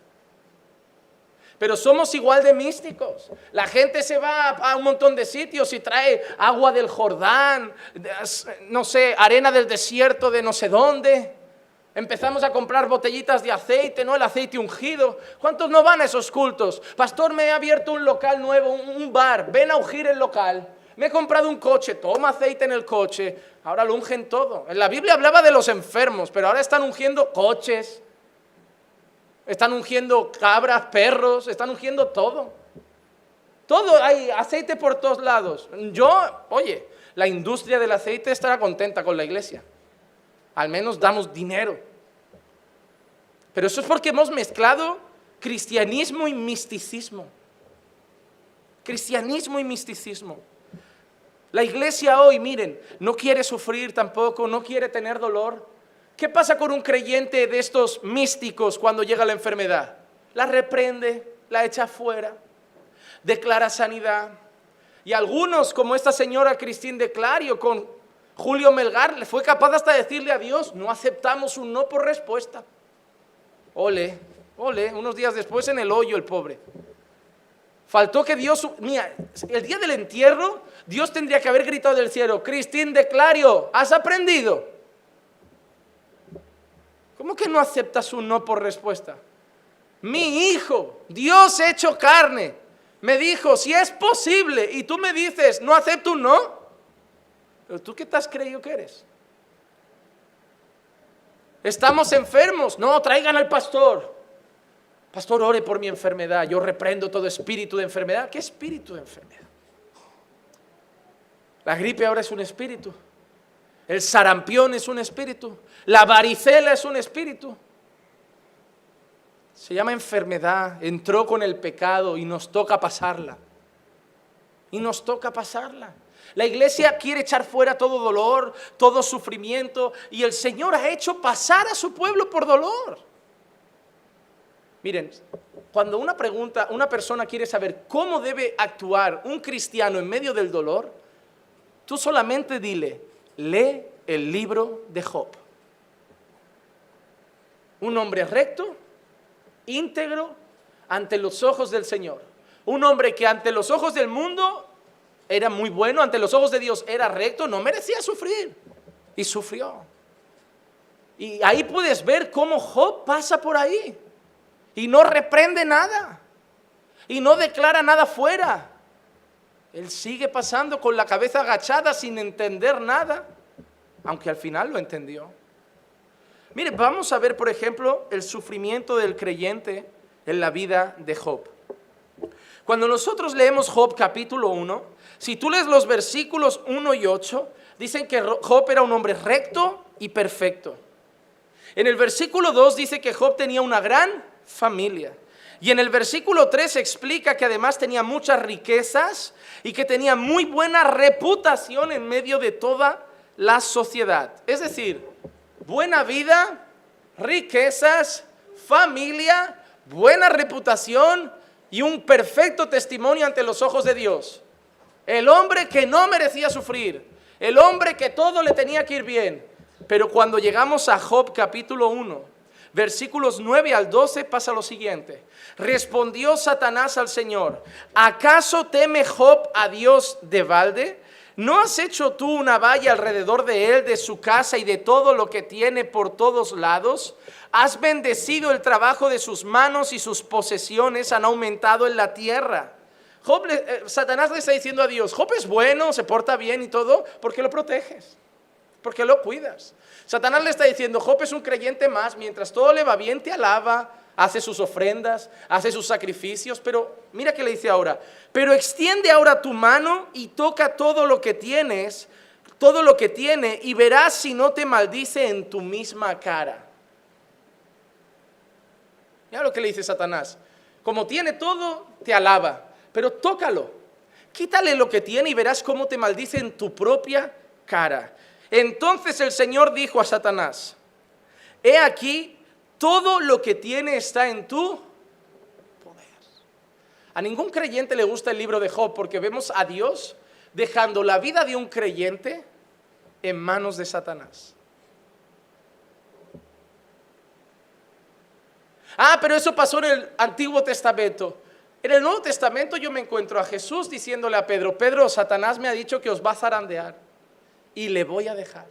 Pero somos igual de místicos. La gente se va a un montón de sitios y trae agua del Jordán, no sé, arena del desierto de no sé dónde. Empezamos a comprar botellitas de aceite, ¿no? El aceite ungido. ¿Cuántos no van a esos cultos? Pastor, me he abierto un local nuevo, un bar. Ven a ungir el local. Me he comprado un coche, toma aceite en el coche. Ahora lo ungen todo. En la Biblia hablaba de los enfermos, pero ahora están ungiendo coches. Están ungiendo cabras, perros, están ungiendo todo. Todo, hay aceite por todos lados. Yo, oye, la industria del aceite estará contenta con la iglesia al menos damos dinero. Pero eso es porque hemos mezclado cristianismo y misticismo. Cristianismo y misticismo. La iglesia hoy, miren, no quiere sufrir tampoco, no quiere tener dolor. ¿Qué pasa con un creyente de estos místicos cuando llega la enfermedad? La reprende, la echa fuera, declara sanidad. Y algunos, como esta señora Cristín de Clario con Julio Melgar, le fue capaz hasta decirle a Dios, no aceptamos un no por respuesta. Ole, ole, unos días después en el hoyo el pobre. Faltó que Dios, mira, el día del entierro, Dios tendría que haber gritado del cielo, Cristín de Clario, ¿has aprendido? ¿Cómo que no aceptas un no por respuesta? Mi hijo, Dios hecho carne, me dijo, si es posible, y tú me dices, no acepto un no. Pero tú qué te has creído que eres? Estamos enfermos, no, traigan al pastor. Pastor, ore por mi enfermedad, yo reprendo todo espíritu de enfermedad. ¿Qué espíritu de enfermedad? La gripe ahora es un espíritu. El sarampión es un espíritu. La varicela es un espíritu. Se llama enfermedad. Entró con el pecado y nos toca pasarla. Y nos toca pasarla. La iglesia quiere echar fuera todo dolor, todo sufrimiento. Y el Señor ha hecho pasar a su pueblo por dolor. Miren, cuando una pregunta, una persona quiere saber cómo debe actuar un cristiano en medio del dolor, tú solamente dile, lee el libro de Job. Un hombre recto, íntegro, ante los ojos del Señor. Un hombre que ante los ojos del mundo era muy bueno, ante los ojos de Dios era recto, no merecía sufrir. Y sufrió. Y ahí puedes ver cómo Job pasa por ahí. Y no reprende nada. Y no declara nada fuera. Él sigue pasando con la cabeza agachada sin entender nada aunque al final lo entendió. Mire, vamos a ver, por ejemplo, el sufrimiento del creyente en la vida de Job. Cuando nosotros leemos Job capítulo 1, si tú lees los versículos 1 y 8, dicen que Job era un hombre recto y perfecto. En el versículo 2 dice que Job tenía una gran familia. Y en el versículo 3 explica que además tenía muchas riquezas y que tenía muy buena reputación en medio de toda la sociedad. Es decir, buena vida, riquezas, familia, buena reputación y un perfecto testimonio ante los ojos de Dios. El hombre que no merecía sufrir, el hombre que todo le tenía que ir bien. Pero cuando llegamos a Job capítulo 1, versículos 9 al 12 pasa lo siguiente. Respondió Satanás al Señor, ¿acaso teme Job a Dios de balde? ¿No has hecho tú una valla alrededor de él, de su casa y de todo lo que tiene por todos lados? Has bendecido el trabajo de sus manos y sus posesiones han aumentado en la tierra. Eh, Satanás le está diciendo a Dios, Job es bueno, se porta bien y todo, ¿por qué lo proteges? ¿Por qué lo cuidas? Satanás le está diciendo, Job es un creyente más, mientras todo le va bien, te alaba, hace sus ofrendas, hace sus sacrificios, pero mira que le dice ahora, pero extiende ahora tu mano y toca todo lo que tienes, todo lo que tiene, y verás si no te maldice en tu misma cara. Mira lo que le dice Satanás, como tiene todo, te alaba, pero tócalo, quítale lo que tiene y verás cómo te maldice en tu propia cara. Entonces el Señor dijo a Satanás, he aquí, todo lo que tiene está en tu poder. A ningún creyente le gusta el libro de Job porque vemos a Dios dejando la vida de un creyente en manos de Satanás. Ah, pero eso pasó en el Antiguo Testamento. En el Nuevo Testamento yo me encuentro a Jesús diciéndole a Pedro, Pedro, Satanás me ha dicho que os va a zarandear y le voy a dejar.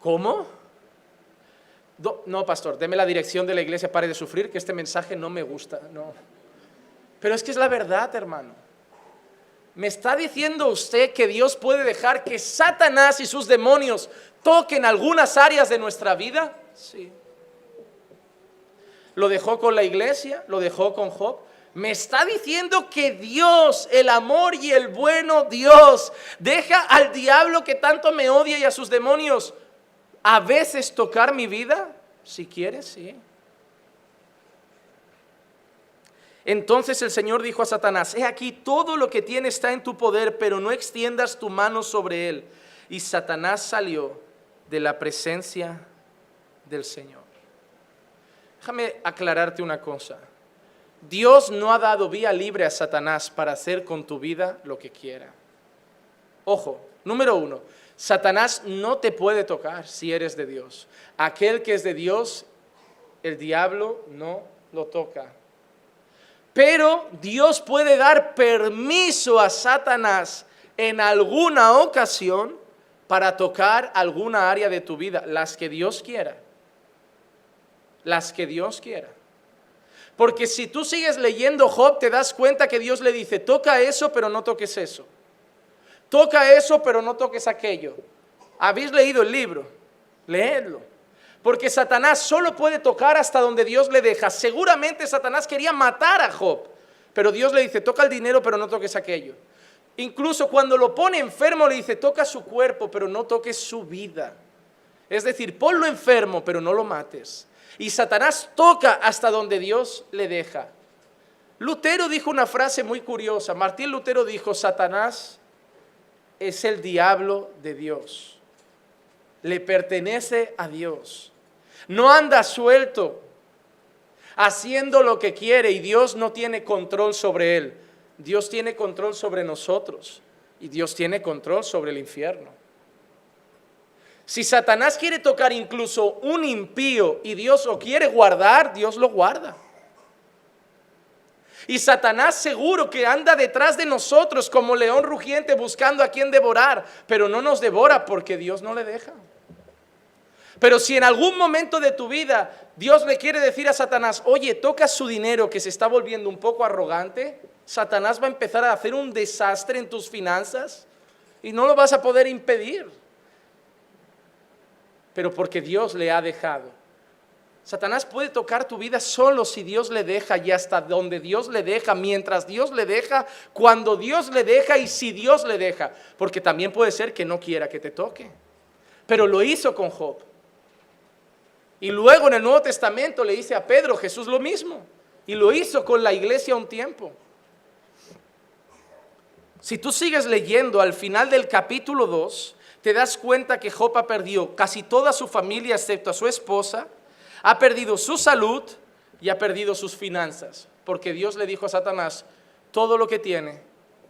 ¿Cómo? No, pastor, deme la dirección de la iglesia, pare de sufrir, que este mensaje no me gusta. No. Pero es que es la verdad, hermano. ¿Me está diciendo usted que Dios puede dejar que Satanás y sus demonios toquen algunas áreas de nuestra vida? Sí. Lo dejó con la iglesia, lo dejó con Job. Me está diciendo que Dios, el amor y el bueno Dios, deja al diablo que tanto me odia y a sus demonios a veces tocar mi vida? Si quieres, sí. Entonces el Señor dijo a Satanás, he aquí todo lo que tiene está en tu poder, pero no extiendas tu mano sobre él. Y Satanás salió de la presencia del Señor. Déjame aclararte una cosa. Dios no ha dado vía libre a Satanás para hacer con tu vida lo que quiera. Ojo, número uno, Satanás no te puede tocar si eres de Dios. Aquel que es de Dios, el diablo no lo toca. Pero Dios puede dar permiso a Satanás en alguna ocasión para tocar alguna área de tu vida, las que Dios quiera. Las que Dios quiera. Porque si tú sigues leyendo Job, te das cuenta que Dios le dice, toca eso, pero no toques eso. Toca eso, pero no toques aquello. ¿Habéis leído el libro? Leedlo. Porque Satanás solo puede tocar hasta donde Dios le deja. Seguramente Satanás quería matar a Job, pero Dios le dice, toca el dinero, pero no toques aquello. Incluso cuando lo pone enfermo le dice, toca su cuerpo, pero no toques su vida. Es decir, ponlo enfermo, pero no lo mates. Y Satanás toca hasta donde Dios le deja. Lutero dijo una frase muy curiosa. Martín Lutero dijo, Satanás es el diablo de Dios. Le pertenece a Dios. No anda suelto haciendo lo que quiere y Dios no tiene control sobre él. Dios tiene control sobre nosotros y Dios tiene control sobre el infierno. Si Satanás quiere tocar incluso un impío y Dios lo quiere guardar, Dios lo guarda. Y Satanás seguro que anda detrás de nosotros como león rugiente buscando a quien devorar, pero no nos devora porque Dios no le deja. Pero si en algún momento de tu vida Dios le quiere decir a Satanás, oye, toca su dinero que se está volviendo un poco arrogante, Satanás va a empezar a hacer un desastre en tus finanzas y no lo vas a poder impedir. Pero porque Dios le ha dejado. Satanás puede tocar tu vida solo si Dios le deja y hasta donde Dios le deja, mientras Dios le deja, cuando Dios le deja y si Dios le deja. Porque también puede ser que no quiera que te toque. Pero lo hizo con Job. Y luego en el Nuevo Testamento le dice a Pedro Jesús lo mismo. Y lo hizo con la iglesia un tiempo. Si tú sigues leyendo al final del capítulo 2, te das cuenta que Job ha perdido casi toda su familia excepto a su esposa, ha perdido su salud y ha perdido sus finanzas, porque Dios le dijo a Satanás, todo lo que tiene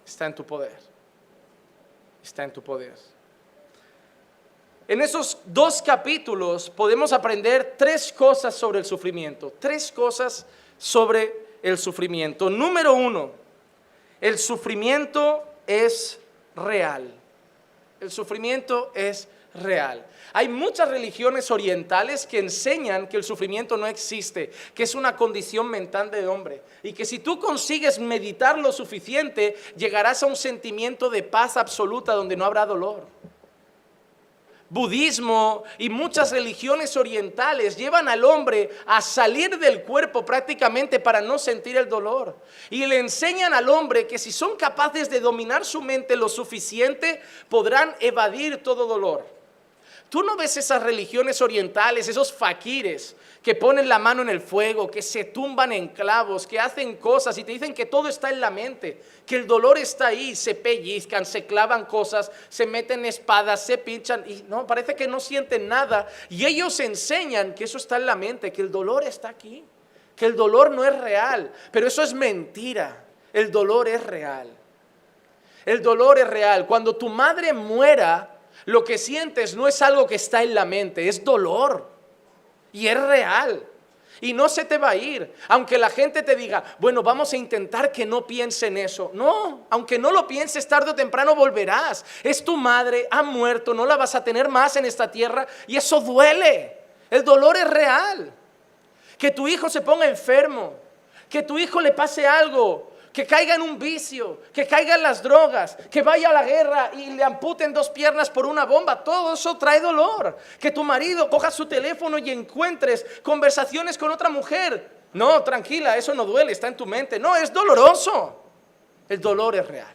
está en tu poder, está en tu poder. En esos dos capítulos podemos aprender tres cosas sobre el sufrimiento, tres cosas sobre el sufrimiento. Número uno, el sufrimiento es real. El sufrimiento es real. Hay muchas religiones orientales que enseñan que el sufrimiento no existe, que es una condición mental del hombre y que si tú consigues meditar lo suficiente, llegarás a un sentimiento de paz absoluta donde no habrá dolor budismo y muchas religiones orientales llevan al hombre a salir del cuerpo prácticamente para no sentir el dolor. Y le enseñan al hombre que si son capaces de dominar su mente lo suficiente, podrán evadir todo dolor. Tú no ves esas religiones orientales, esos faquires que ponen la mano en el fuego, que se tumban en clavos, que hacen cosas y te dicen que todo está en la mente, que el dolor está ahí, se pellizcan, se clavan cosas, se meten espadas, se pinchan y no, parece que no sienten nada. Y ellos enseñan que eso está en la mente, que el dolor está aquí, que el dolor no es real, pero eso es mentira, el dolor es real. El dolor es real. Cuando tu madre muera, lo que sientes no es algo que está en la mente, es dolor. Y es real. Y no se te va a ir. Aunque la gente te diga, bueno, vamos a intentar que no piense en eso. No, aunque no lo pienses, tarde o temprano volverás. Es tu madre, ha muerto, no la vas a tener más en esta tierra. Y eso duele. El dolor es real. Que tu hijo se ponga enfermo. Que tu hijo le pase algo que caiga en un vicio, que caiga en las drogas, que vaya a la guerra y le amputen dos piernas por una bomba, todo eso trae dolor. Que tu marido coja su teléfono y encuentres conversaciones con otra mujer. No, tranquila, eso no duele, está en tu mente. No, es doloroso. El dolor es real.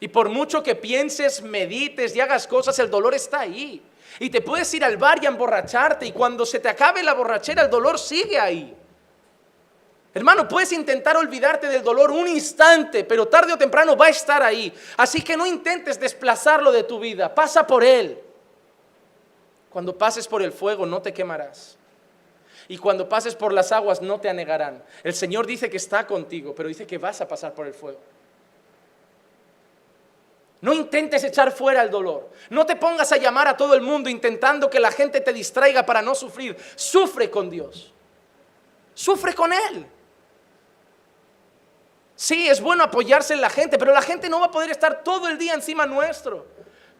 Y por mucho que pienses, medites y hagas cosas, el dolor está ahí. Y te puedes ir al bar y emborracharte y cuando se te acabe la borrachera, el dolor sigue ahí. Hermano, puedes intentar olvidarte del dolor un instante, pero tarde o temprano va a estar ahí. Así que no intentes desplazarlo de tu vida, pasa por él. Cuando pases por el fuego no te quemarás. y cuando pases por las aguas no te anegarán. El Señor dice que está contigo, pero dice que vas a pasar por el fuego. No intentes echar fuera el dolor. No te pongas a llamar a todo el mundo intentando que la gente te distraiga para no sufrir. Sufre con Dios. Sufre con Él. Sí, es bueno apoyarse en la gente, pero la gente no va a poder estar todo el día encima nuestro.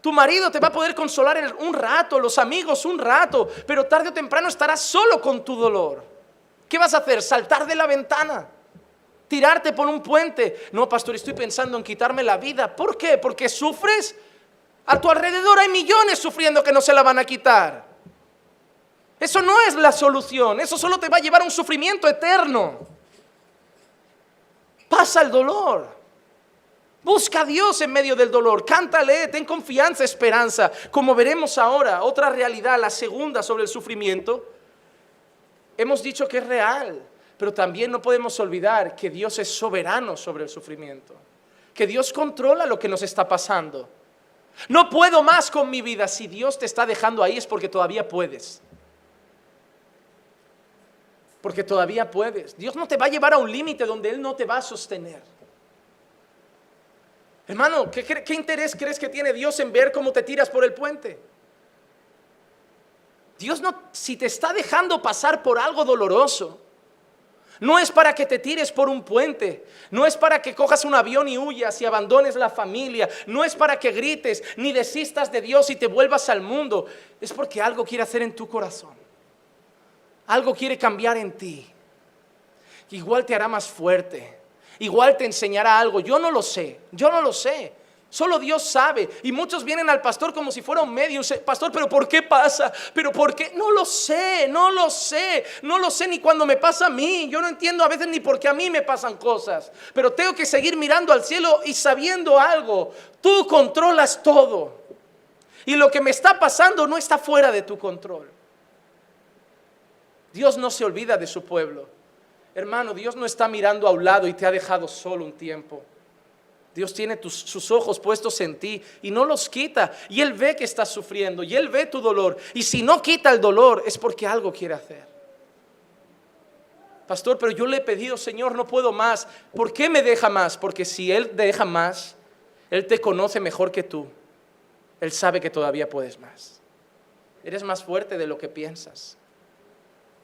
Tu marido te va a poder consolar un rato, los amigos un rato, pero tarde o temprano estarás solo con tu dolor. ¿Qué vas a hacer? ¿Saltar de la ventana? tirarte por un puente. No, pastor, estoy pensando en quitarme la vida. ¿Por qué? Porque sufres. A tu alrededor hay millones sufriendo que no se la van a quitar. Eso no es la solución. Eso solo te va a llevar a un sufrimiento eterno. Pasa el dolor. Busca a Dios en medio del dolor. Cántale, ten confianza, esperanza. Como veremos ahora, otra realidad, la segunda sobre el sufrimiento. Hemos dicho que es real. Pero también no podemos olvidar que Dios es soberano sobre el sufrimiento, que Dios controla lo que nos está pasando. No puedo más con mi vida. Si Dios te está dejando ahí es porque todavía puedes. Porque todavía puedes. Dios no te va a llevar a un límite donde Él no te va a sostener. Hermano, ¿qué, ¿qué, interés crees que tiene Dios en ver cómo te tiras por el puente? Dios no, si te está dejando pasar por algo doloroso, no es para que te tires por un puente. No es para que cojas un avión y huyas y abandones la familia. No es para que grites ni desistas de Dios y te vuelvas al mundo. Es porque algo quiere hacer en tu corazón. Algo quiere cambiar en ti. Igual te hará más fuerte. Igual te enseñará algo. Yo no lo sé. Yo no lo sé. Solo Dios sabe. Y muchos vienen al pastor como si fuera un medio. Pastor, pero ¿por qué pasa? ¿Pero por qué? No lo sé, no lo sé. No lo sé ni cuando me pasa a mí. Yo no entiendo a veces ni por qué a mí me pasan cosas. Pero tengo que seguir mirando al cielo y sabiendo algo. Tú controlas todo. Y lo que me está pasando no está fuera de tu control. Dios no se olvida de su pueblo. Hermano, Dios no está mirando a un lado y te ha dejado solo un tiempo. Dios tiene sus ojos puestos en ti y no los quita. Y Él ve que estás sufriendo y Él ve tu dolor. Y si no quita el dolor es porque algo quiere hacer. Pastor, pero yo le he pedido, Señor, no puedo más. ¿Por qué me deja más? Porque si Él deja más, Él te conoce mejor que tú. Él sabe que todavía puedes más. Eres más fuerte de lo que piensas.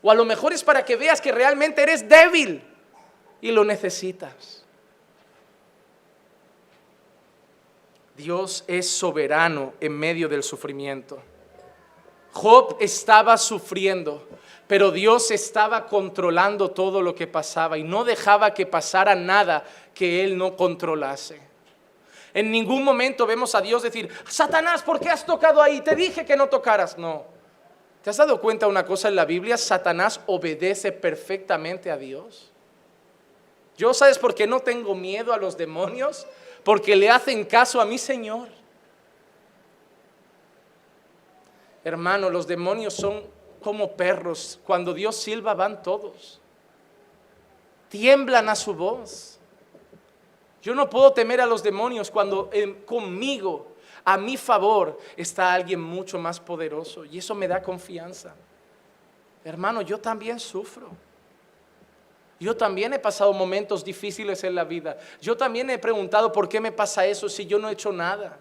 O a lo mejor es para que veas que realmente eres débil y lo necesitas. Dios es soberano en medio del sufrimiento. Job estaba sufriendo, pero Dios estaba controlando todo lo que pasaba y no dejaba que pasara nada que él no controlase. En ningún momento vemos a Dios decir, Satanás, ¿por qué has tocado ahí? Te dije que no tocaras. No. ¿Te has dado cuenta una cosa en la Biblia? Satanás obedece perfectamente a Dios. Yo, ¿sabes por qué no tengo miedo a los demonios? porque le hacen caso a mi Señor. Hermano, los demonios son como perros. Cuando Dios silba van todos. Tiemblan a su voz. Yo no puedo temer a los demonios cuando conmigo, a mi favor, está alguien mucho más poderoso. Y eso me da confianza. Hermano, yo también sufro. Yo también he pasado momentos difíciles en la vida. Yo también he preguntado por qué me pasa eso si yo no he hecho nada.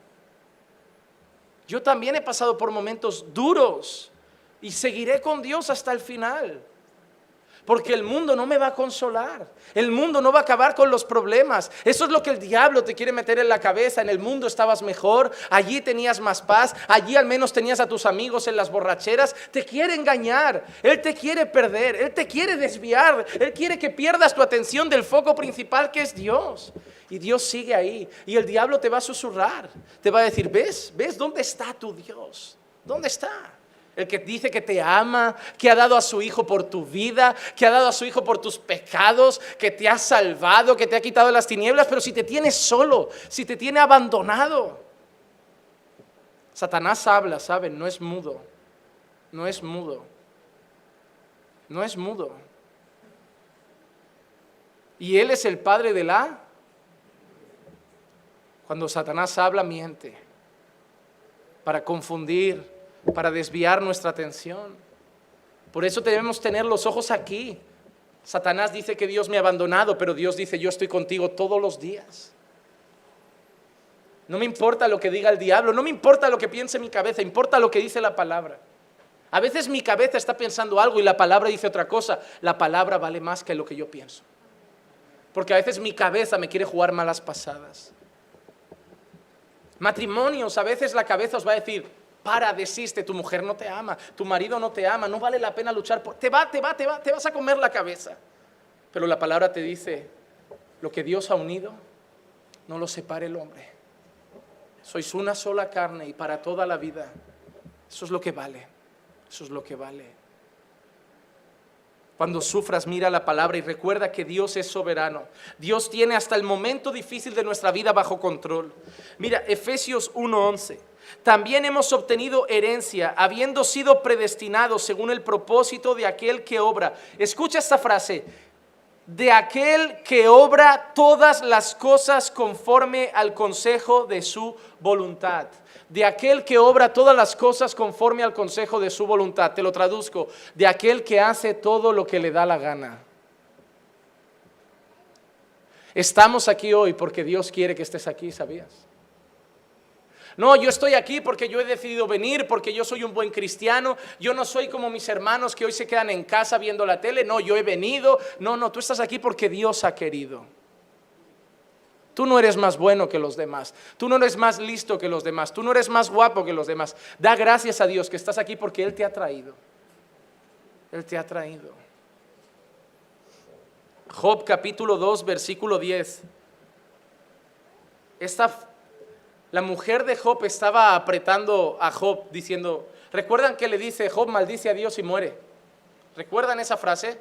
Yo también he pasado por momentos duros y seguiré con Dios hasta el final porque el mundo no me va a consolar. El mundo no va a acabar con los problemas. Eso es lo que el diablo te quiere meter en la cabeza. En el mundo estabas mejor, allí tenías más paz, allí al menos tenías a tus amigos en las borracheras. Te quiere engañar, Él te quiere perder, Él te quiere desviar, Él quiere que pierdas tu atención del foco principal que es Dios. Y Dios sigue ahí. Y el diablo te va a susurrar, te va a decir, ¿ves? ¿Ves dónde está tu Dios? ¿Dónde está? El que dice que te ama, que ha dado a su Hijo por tu vida, que ha dado a su Hijo por tus pecados, que te ha salvado, que te ha quitado las tinieblas, pero si te tiene solo, si te tiene abandonado. Satanás habla, ¿saben? No es mudo, no es mudo, no es mudo. Y Él es el Padre de la... Cuando Satanás habla, miente para confundir para desviar nuestra atención. Por eso debemos tener los ojos aquí. Satanás dice que Dios me ha abandonado, pero Dios dice, yo estoy contigo todos los días. No me importa lo que diga el diablo, no me importa lo que piense mi cabeza, importa lo que dice la palabra. A veces mi cabeza está pensando algo y la palabra dice otra cosa. La palabra vale más que lo que yo pienso. Porque a veces mi cabeza me quiere jugar malas pasadas. Matrimonios, a veces la cabeza os va a decir, para, desiste, tu mujer no te ama, tu marido no te ama, no vale la pena luchar por... Te va, te va, te va, te vas a comer la cabeza. Pero la palabra te dice, lo que Dios ha unido, no lo separe el hombre. Sois una sola carne y para toda la vida. Eso es lo que vale. Eso es lo que vale. Cuando sufras, mira la palabra y recuerda que Dios es soberano. Dios tiene hasta el momento difícil de nuestra vida bajo control. Mira, Efesios 1:11. También hemos obtenido herencia, habiendo sido predestinados según el propósito de aquel que obra. Escucha esta frase, de aquel que obra todas las cosas conforme al consejo de su voluntad. De aquel que obra todas las cosas conforme al consejo de su voluntad. Te lo traduzco. De aquel que hace todo lo que le da la gana. Estamos aquí hoy porque Dios quiere que estés aquí, ¿sabías? No, yo estoy aquí porque yo he decidido venir, porque yo soy un buen cristiano. Yo no soy como mis hermanos que hoy se quedan en casa viendo la tele. No, yo he venido. No, no, tú estás aquí porque Dios ha querido. Tú no eres más bueno que los demás. Tú no eres más listo que los demás. Tú no eres más guapo que los demás. Da gracias a Dios que estás aquí porque Él te ha traído. Él te ha traído. Job capítulo 2, versículo 10. Esta la mujer de Job estaba apretando a Job diciendo, ¿recuerdan que le dice Job maldice a Dios y muere? ¿Recuerdan esa frase?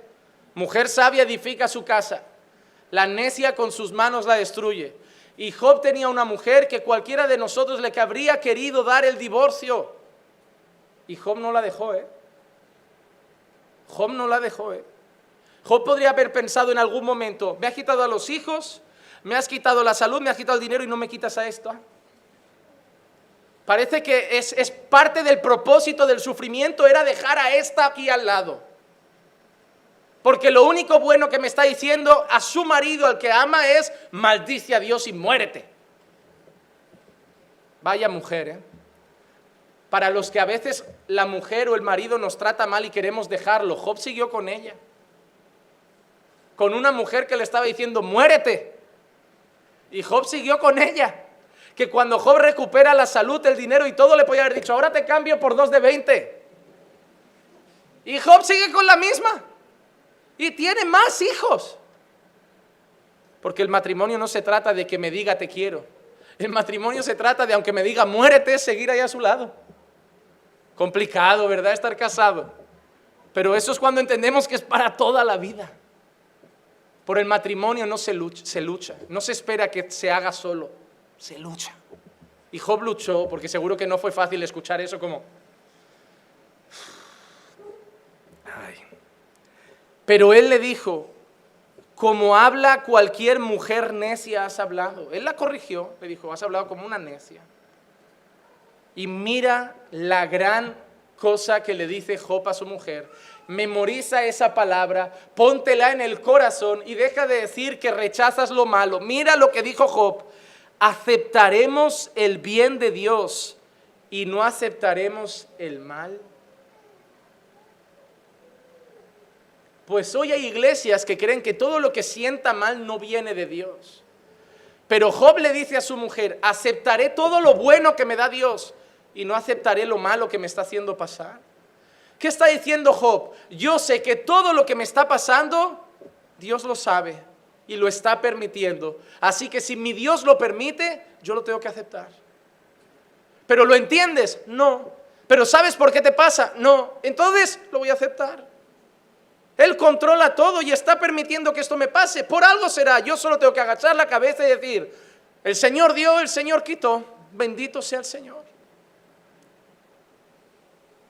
Mujer sabia edifica su casa, la necia con sus manos la destruye. Y Job tenía una mujer que cualquiera de nosotros le habría querido dar el divorcio. Y Job no la dejó, ¿eh? Job no la dejó, ¿eh? Job podría haber pensado en algún momento, me has quitado a los hijos, me has quitado la salud, me has quitado el dinero y no me quitas a esto. Parece que es, parte del propósito del sufrimiento era dejar a esta aquí al lado. Porque lo único bueno que me está diciendo a su marido, al que ama, es maldice a Dios y muérete. Vaya mujer, ¿eh? Para los que a veces la mujer o el marido nos trata mal y queremos dejarlo, Job siguió con ella. Con una mujer que le estaba diciendo, muérete. Y Job siguió con ella que cuando Job recupera la salud, el dinero y todo, le podía haber dicho, ahora te cambio por dos de 20. Y Job sigue con la misma. Y tiene más hijos. Porque el matrimonio no se trata de que me diga te quiero. El matrimonio se trata de, aunque me diga muérete, seguir ahí a su lado. Complicado, ¿verdad? Estar casado. Pero eso es cuando entendemos que es para toda la vida. Por el matrimonio no se lucha, se lucha. no se espera que se haga solo se lucha. Y Job luchó, porque seguro que no fue fácil escuchar eso como... Pero él le dijo, como habla cualquier mujer necia has hablado. Él la corrigió, le dijo, has hablado como una necia. Y mira la gran cosa que le dice Job a su mujer. Memoriza esa palabra, póntela en el corazón y deja de decir que rechazas lo malo. Mira lo que dijo Job aceptaremos el bien de Dios y no aceptaremos el mal? Pues hoy hay iglesias que creen que todo lo que sienta mal no viene de Dios. Pero Job le dice a su mujer, aceptaré todo lo bueno que me da Dios y no aceptaré lo malo que me está haciendo pasar. ¿Qué está diciendo Job? Yo sé que todo lo que me está pasando, Dios lo sabe y lo está permitiendo. Así que si mi Dios lo permite, yo lo tengo que aceptar. Pero ¿lo entiendes? No. ¿Pero sabes por qué te pasa? No. Entonces lo voy a aceptar. Él controla todo y está permitiendo que esto me pase. Por algo será. Yo solo tengo que agachar la cabeza y decir, el Señor dio, el Señor quitó. Bendito sea el Señor.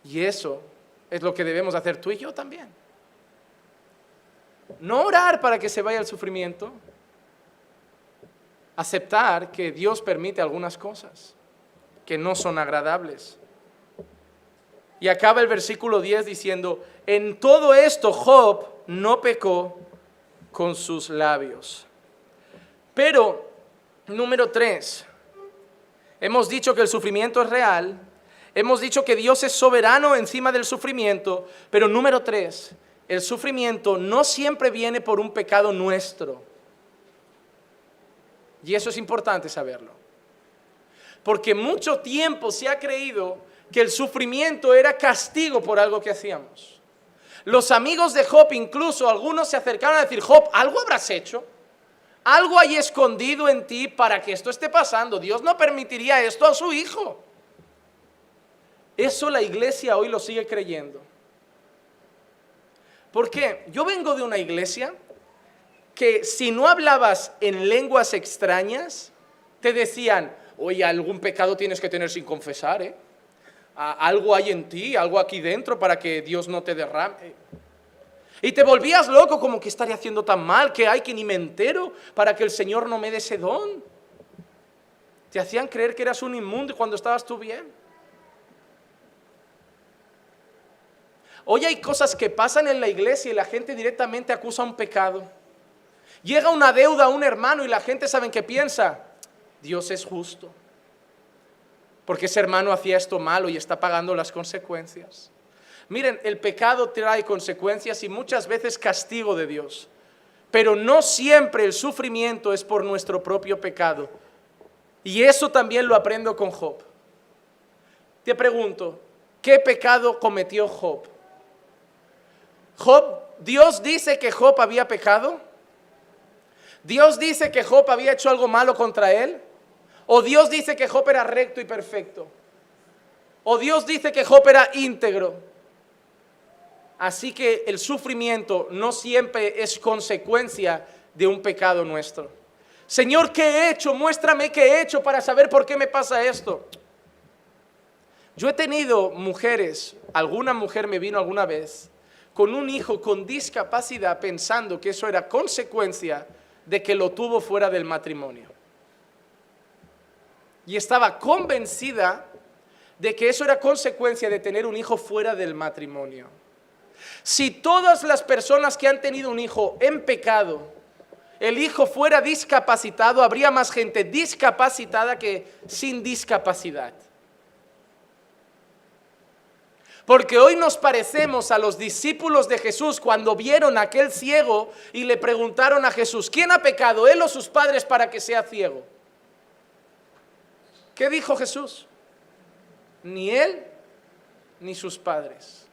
Y eso es lo que debemos hacer tú y yo también. No orar para que se vaya el sufrimiento. Aceptar que Dios permite algunas cosas que no son agradables. Y acaba el versículo 10 diciendo, en todo esto Job no pecó con sus labios. Pero, número 3, hemos dicho que el sufrimiento es real, hemos dicho que Dios es soberano encima del sufrimiento, pero número 3, el sufrimiento no siempre viene por un pecado nuestro. Y eso es importante saberlo. Porque mucho tiempo se ha creído que el sufrimiento era castigo por algo que hacíamos. Los amigos de Job, incluso algunos se acercaron a decir, Job, ¿algo habrás hecho? Algo hay escondido en ti para que esto esté pasando. Dios no permitiría esto a su hijo. Eso la iglesia hoy lo sigue creyendo. ¿Por qué? Yo vengo de una iglesia que si no hablabas en lenguas extrañas, te decían, oye, algún pecado tienes que tener sin confesar, ¿eh? Algo hay en ti, algo aquí dentro para que Dios no te derrame. Y te volvías loco como que estaría haciendo tan mal, que hay que ni me entero para que el Señor no me dé ese don. Te hacían creer que eras un inmundo cuando estabas tú bien. Hoy hay cosas que pasan en la iglesia y la gente directamente acusa un pecado. Llega una deuda a un hermano y la gente sabe qué piensa. Dios es justo. Porque ese hermano hacía esto malo y está pagando las consecuencias. Miren, el pecado trae consecuencias y muchas veces castigo de Dios. Pero no siempre el sufrimiento es por nuestro propio pecado. Y eso también lo aprendo con Job. Te pregunto, ¿qué pecado cometió Job? Dios dice que Job había pecado. Dios dice que Job había hecho algo malo contra él. O Dios dice que Job era recto y perfecto. O Dios dice que Job era íntegro. Así que el sufrimiento no siempre es consecuencia de un pecado nuestro. Señor, ¿qué he hecho? Muéstrame qué he hecho para saber por qué me pasa esto. Yo he tenido mujeres, alguna mujer me vino alguna vez con un hijo con discapacidad pensando que eso era consecuencia de que lo tuvo fuera del matrimonio. Y estaba convencida de que eso era consecuencia de tener un hijo fuera del matrimonio. Si todas las personas que han tenido un hijo en pecado, el hijo fuera discapacitado, habría más gente discapacitada que sin discapacidad. Porque hoy nos parecemos a los discípulos de Jesús cuando vieron a aquel ciego y le preguntaron a Jesús, ¿quién ha pecado, él o sus padres para que sea ciego? ¿Qué dijo Jesús? Ni él ni sus padres.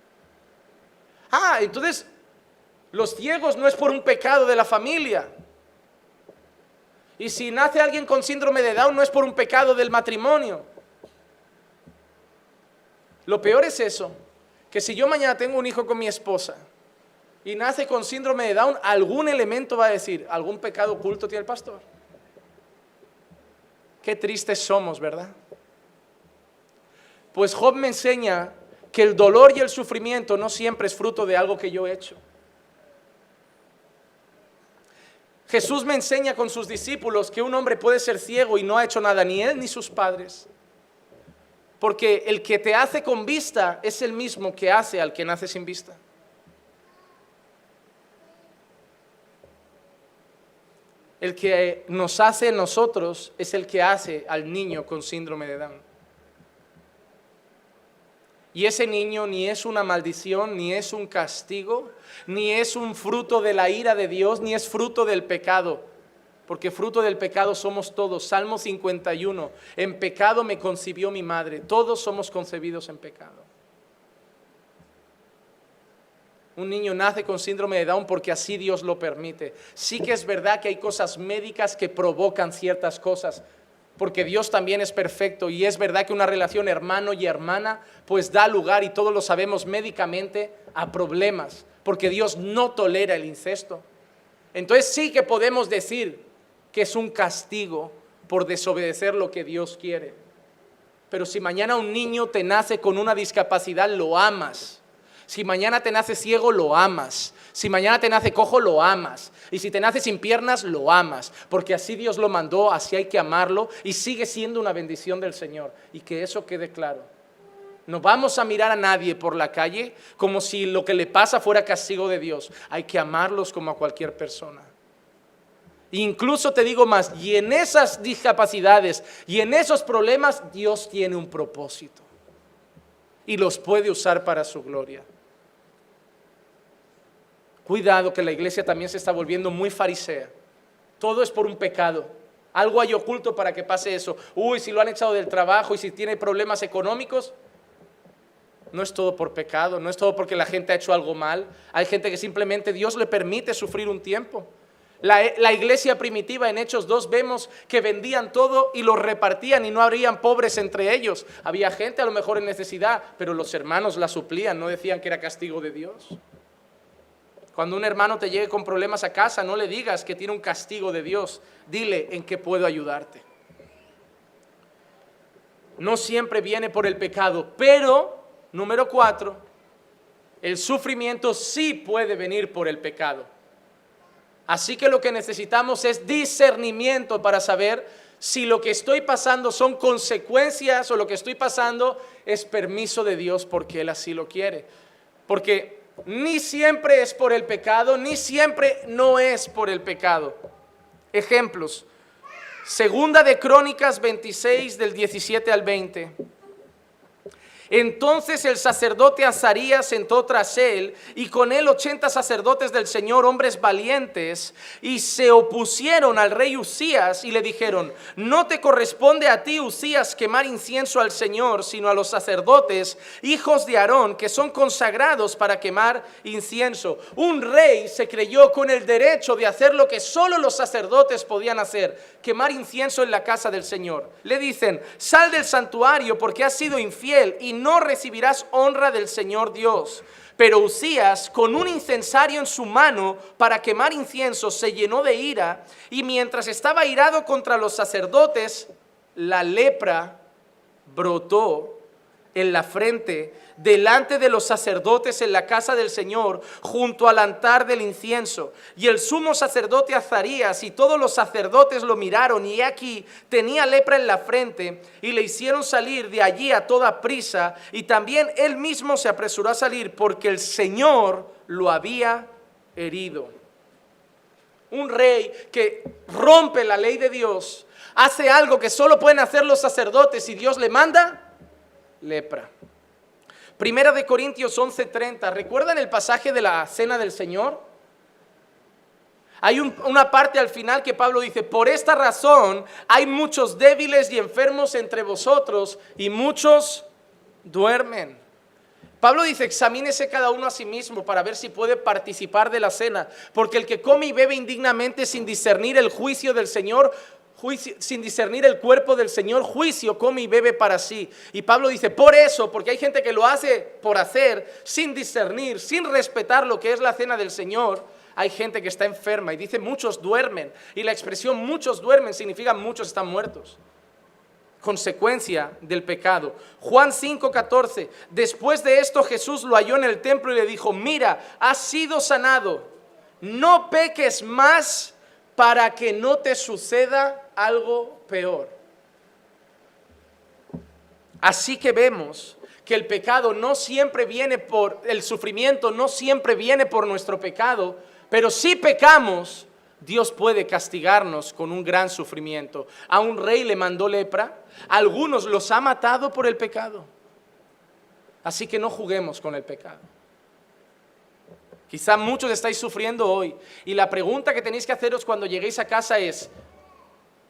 Ah, entonces los ciegos no es por un pecado de la familia. Y si nace alguien con síndrome de Down no es por un pecado del matrimonio. Lo peor es eso, que si yo mañana tengo un hijo con mi esposa y nace con síndrome de Down, algún elemento va a decir, algún pecado oculto tiene el pastor. Qué tristes somos, ¿verdad? Pues Job me enseña que el dolor y el sufrimiento no siempre es fruto de algo que yo he hecho. Jesús me enseña con sus discípulos que un hombre puede ser ciego y no ha hecho nada, ni él ni sus padres. Porque el que te hace con vista es el mismo que hace al que nace sin vista. El que nos hace nosotros es el que hace al niño con síndrome de Down. Y ese niño ni es una maldición, ni es un castigo, ni es un fruto de la ira de Dios, ni es fruto del pecado porque fruto del pecado somos todos. Salmo 51, en pecado me concibió mi madre, todos somos concebidos en pecado. Un niño nace con síndrome de Down porque así Dios lo permite. Sí que es verdad que hay cosas médicas que provocan ciertas cosas, porque Dios también es perfecto y es verdad que una relación hermano y hermana pues da lugar, y todos lo sabemos médicamente, a problemas, porque Dios no tolera el incesto. Entonces sí que podemos decir, que es un castigo por desobedecer lo que Dios quiere. Pero si mañana un niño te nace con una discapacidad, lo amas. Si mañana te nace ciego, lo amas. Si mañana te nace cojo, lo amas. Y si te nace sin piernas, lo amas. Porque así Dios lo mandó, así hay que amarlo y sigue siendo una bendición del Señor. Y que eso quede claro. No vamos a mirar a nadie por la calle como si lo que le pasa fuera castigo de Dios. Hay que amarlos como a cualquier persona. Incluso te digo más, y en esas discapacidades y en esos problemas Dios tiene un propósito y los puede usar para su gloria. Cuidado que la iglesia también se está volviendo muy farisea. Todo es por un pecado. Algo hay oculto para que pase eso. Uy, si lo han echado del trabajo y si tiene problemas económicos, no es todo por pecado, no es todo porque la gente ha hecho algo mal. Hay gente que simplemente Dios le permite sufrir un tiempo. La, iglesia primitiva en Hechos 2 vemos que vendían todo y lo repartían y no habrían pobres entre ellos. Había gente a lo mejor en necesidad, pero los hermanos la suplían, no decían que era castigo de Dios. Cuando un hermano te llegue con problemas a casa, no le digas que tiene un castigo de Dios, dile en qué puedo ayudarte. No siempre viene por el pecado, pero, número cuatro, el sufrimiento sí puede venir por el pecado. Así que lo que necesitamos es discernimiento para saber si lo que estoy pasando son consecuencias o lo que estoy pasando es permiso de Dios porque Él así lo quiere. Porque ni siempre es por el pecado, ni siempre no es por el pecado. Ejemplos. Segunda de Crónicas 26 del 17 al 20. Entonces el sacerdote Azarías sentó tras él y con él ochenta sacerdotes del Señor, hombres valientes, y se opusieron al rey Usías y le dijeron, no te corresponde a ti, Usías, quemar incienso al Señor, sino a los sacerdotes, hijos de Aarón, que son consagrados para quemar incienso. Un rey se creyó con el derecho de hacer lo que solo los sacerdotes podían hacer, quemar incienso en la casa del Señor. Le dicen, sal del santuario porque has sido infiel y recibirás honra del Señor Dios. Pero Usías, con un incensario en su mano para quemar incienso, se llenó de ira y mientras estaba irado contra los sacerdotes, la lepra brotó en la frente delante de los sacerdotes en la casa del Señor, junto al altar del incienso. Y el sumo sacerdote Azarías y todos los sacerdotes lo miraron y aquí tenía lepra en la frente y le hicieron salir de allí a toda prisa y también él mismo se apresuró a salir porque el Señor lo había herido. Un rey que rompe la ley de Dios, hace algo que solo pueden hacer los sacerdotes y Dios le manda lepra. Primera de Corintios 11:30. ¿Recuerdan el pasaje de la cena del Señor? Hay una parte al final que Pablo dice, por esta razón hay muchos débiles y enfermos entre vosotros y muchos duermen. Pablo dice, examínese cada uno a sí mismo para ver si puede participar de la cena, porque el que come y bebe indignamente sin discernir el juicio del Señor, sin discernir el cuerpo del Señor, juicio come y bebe para sí. Y Pablo dice, por eso, porque hay gente que lo hace por hacer, sin discernir, sin respetar lo que es la cena del Señor, hay gente que está enferma y dice muchos duermen. Y la expresión muchos duermen significa muchos están muertos. Consecuencia del pecado. Juan 5:14. Después de esto Jesús lo halló en el templo y le dijo, mira, has sido sanado. No peques más para que no te suceda algo peor. Así que vemos que el pecado no siempre viene por, el sufrimiento no siempre viene por nuestro pecado, pero si pecamos, Dios puede castigarnos con un gran sufrimiento. A un rey le mandó lepra, a algunos los ha matado por el pecado. Así que no juguemos con el pecado. Quizá muchos estáis sufriendo hoy y la pregunta que tenéis que haceros cuando lleguéis a casa es,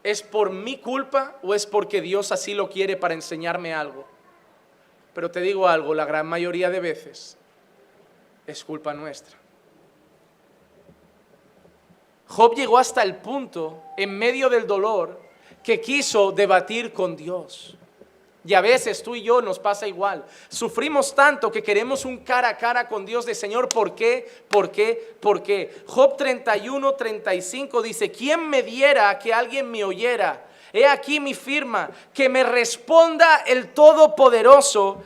¿Es por mi culpa o es porque Dios así lo quiere para enseñarme algo? Pero te digo algo, la gran mayoría de veces es culpa nuestra. Job llegó hasta el punto, en medio del dolor, que quiso debatir con Dios. Y a veces tú y yo nos pasa igual. Sufrimos tanto que queremos un cara a cara con Dios de Señor. ¿Por qué? ¿Por qué? ¿Por qué? Job 31, 35 dice, ¿quién me diera que alguien me oyera? He aquí mi firma, que me responda el Todopoderoso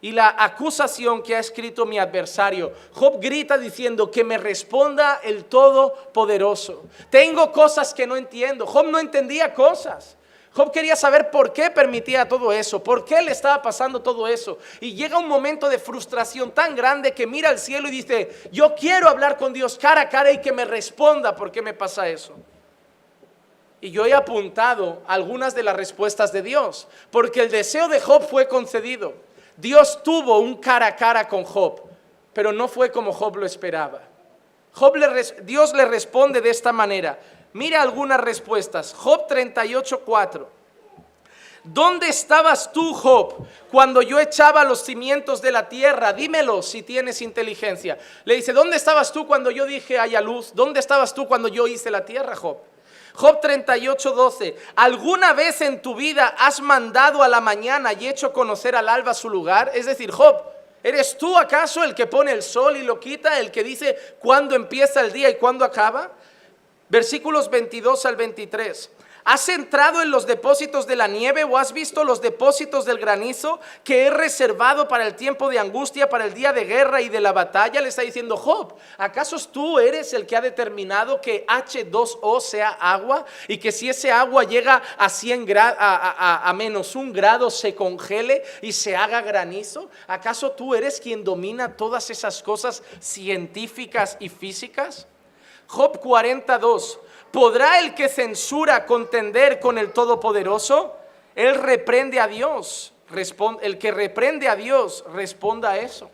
y la acusación que ha escrito mi adversario. Job grita diciendo que me responda el Todopoderoso. Tengo cosas que no entiendo. Job no entendía cosas. Job quería saber por qué permitía todo eso, por qué le estaba pasando todo eso. Y llega un momento de frustración tan grande que mira al cielo y dice, yo quiero hablar con Dios cara a cara y que me responda por qué me pasa eso. Y yo he apuntado algunas de las respuestas de Dios, porque el deseo de Job fue concedido. Dios tuvo un cara a cara con Job, pero no fue como Job lo esperaba. Job Dios le responde de esta manera. Mira algunas respuestas. Job 38:4. ¿Dónde estabas tú, Job, cuando yo echaba los cimientos de la tierra? Dímelo si tienes inteligencia. Le dice, ¿dónde estabas tú cuando yo dije haya luz? ¿Dónde estabas tú cuando yo hice la tierra, Job? Job 38:12. ¿Alguna vez en tu vida has mandado a la mañana y hecho conocer al alba su lugar? Es decir, Job, ¿eres tú acaso el que pone el sol y lo quita, el que dice cuándo empieza el día y cuándo acaba? Versículos 22 al 23. ¿Has entrado en los depósitos de la nieve o has visto los depósitos del granizo que he reservado para el tiempo de angustia, para el día de guerra y de la batalla? Le está diciendo Job, ¿acaso tú eres el que ha determinado que H2O sea agua y que si ese agua llega a, 100 a, a menos un grado se congele y se haga granizo? ¿Acaso tú eres quien domina todas esas cosas científicas y físicas? Job 42. ¿Podrá el que censura contender con el Todopoderoso? Él reprende a Dios. el que reprende a Dios responda a eso.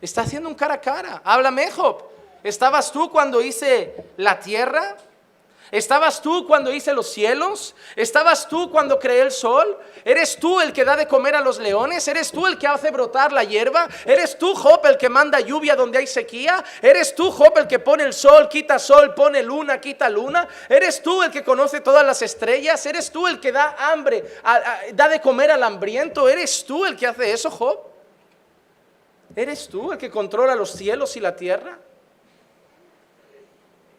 Está haciendo un cara a cara. Háblame, Job. ¿Estabas tú cuando hice la tierra? ¿Estabas tú cuando hice los cielos? ¿Estabas tú cuando creé el sol? ¿Eres tú el que da de comer a los leones? ¿Eres tú el que hace brotar la hierba? ¿Eres tú, Job, el que manda lluvia donde hay sequía? ¿Eres tú, Job, el que pone el sol, quita sol, pone luna, quita luna? ¿Eres tú el que conoce todas las estrellas? ¿Eres tú el que da hambre, da de comer al hambriento? ¿Eres tú el que hace eso, Job? ¿Eres tú el que controla los cielos y la tierra?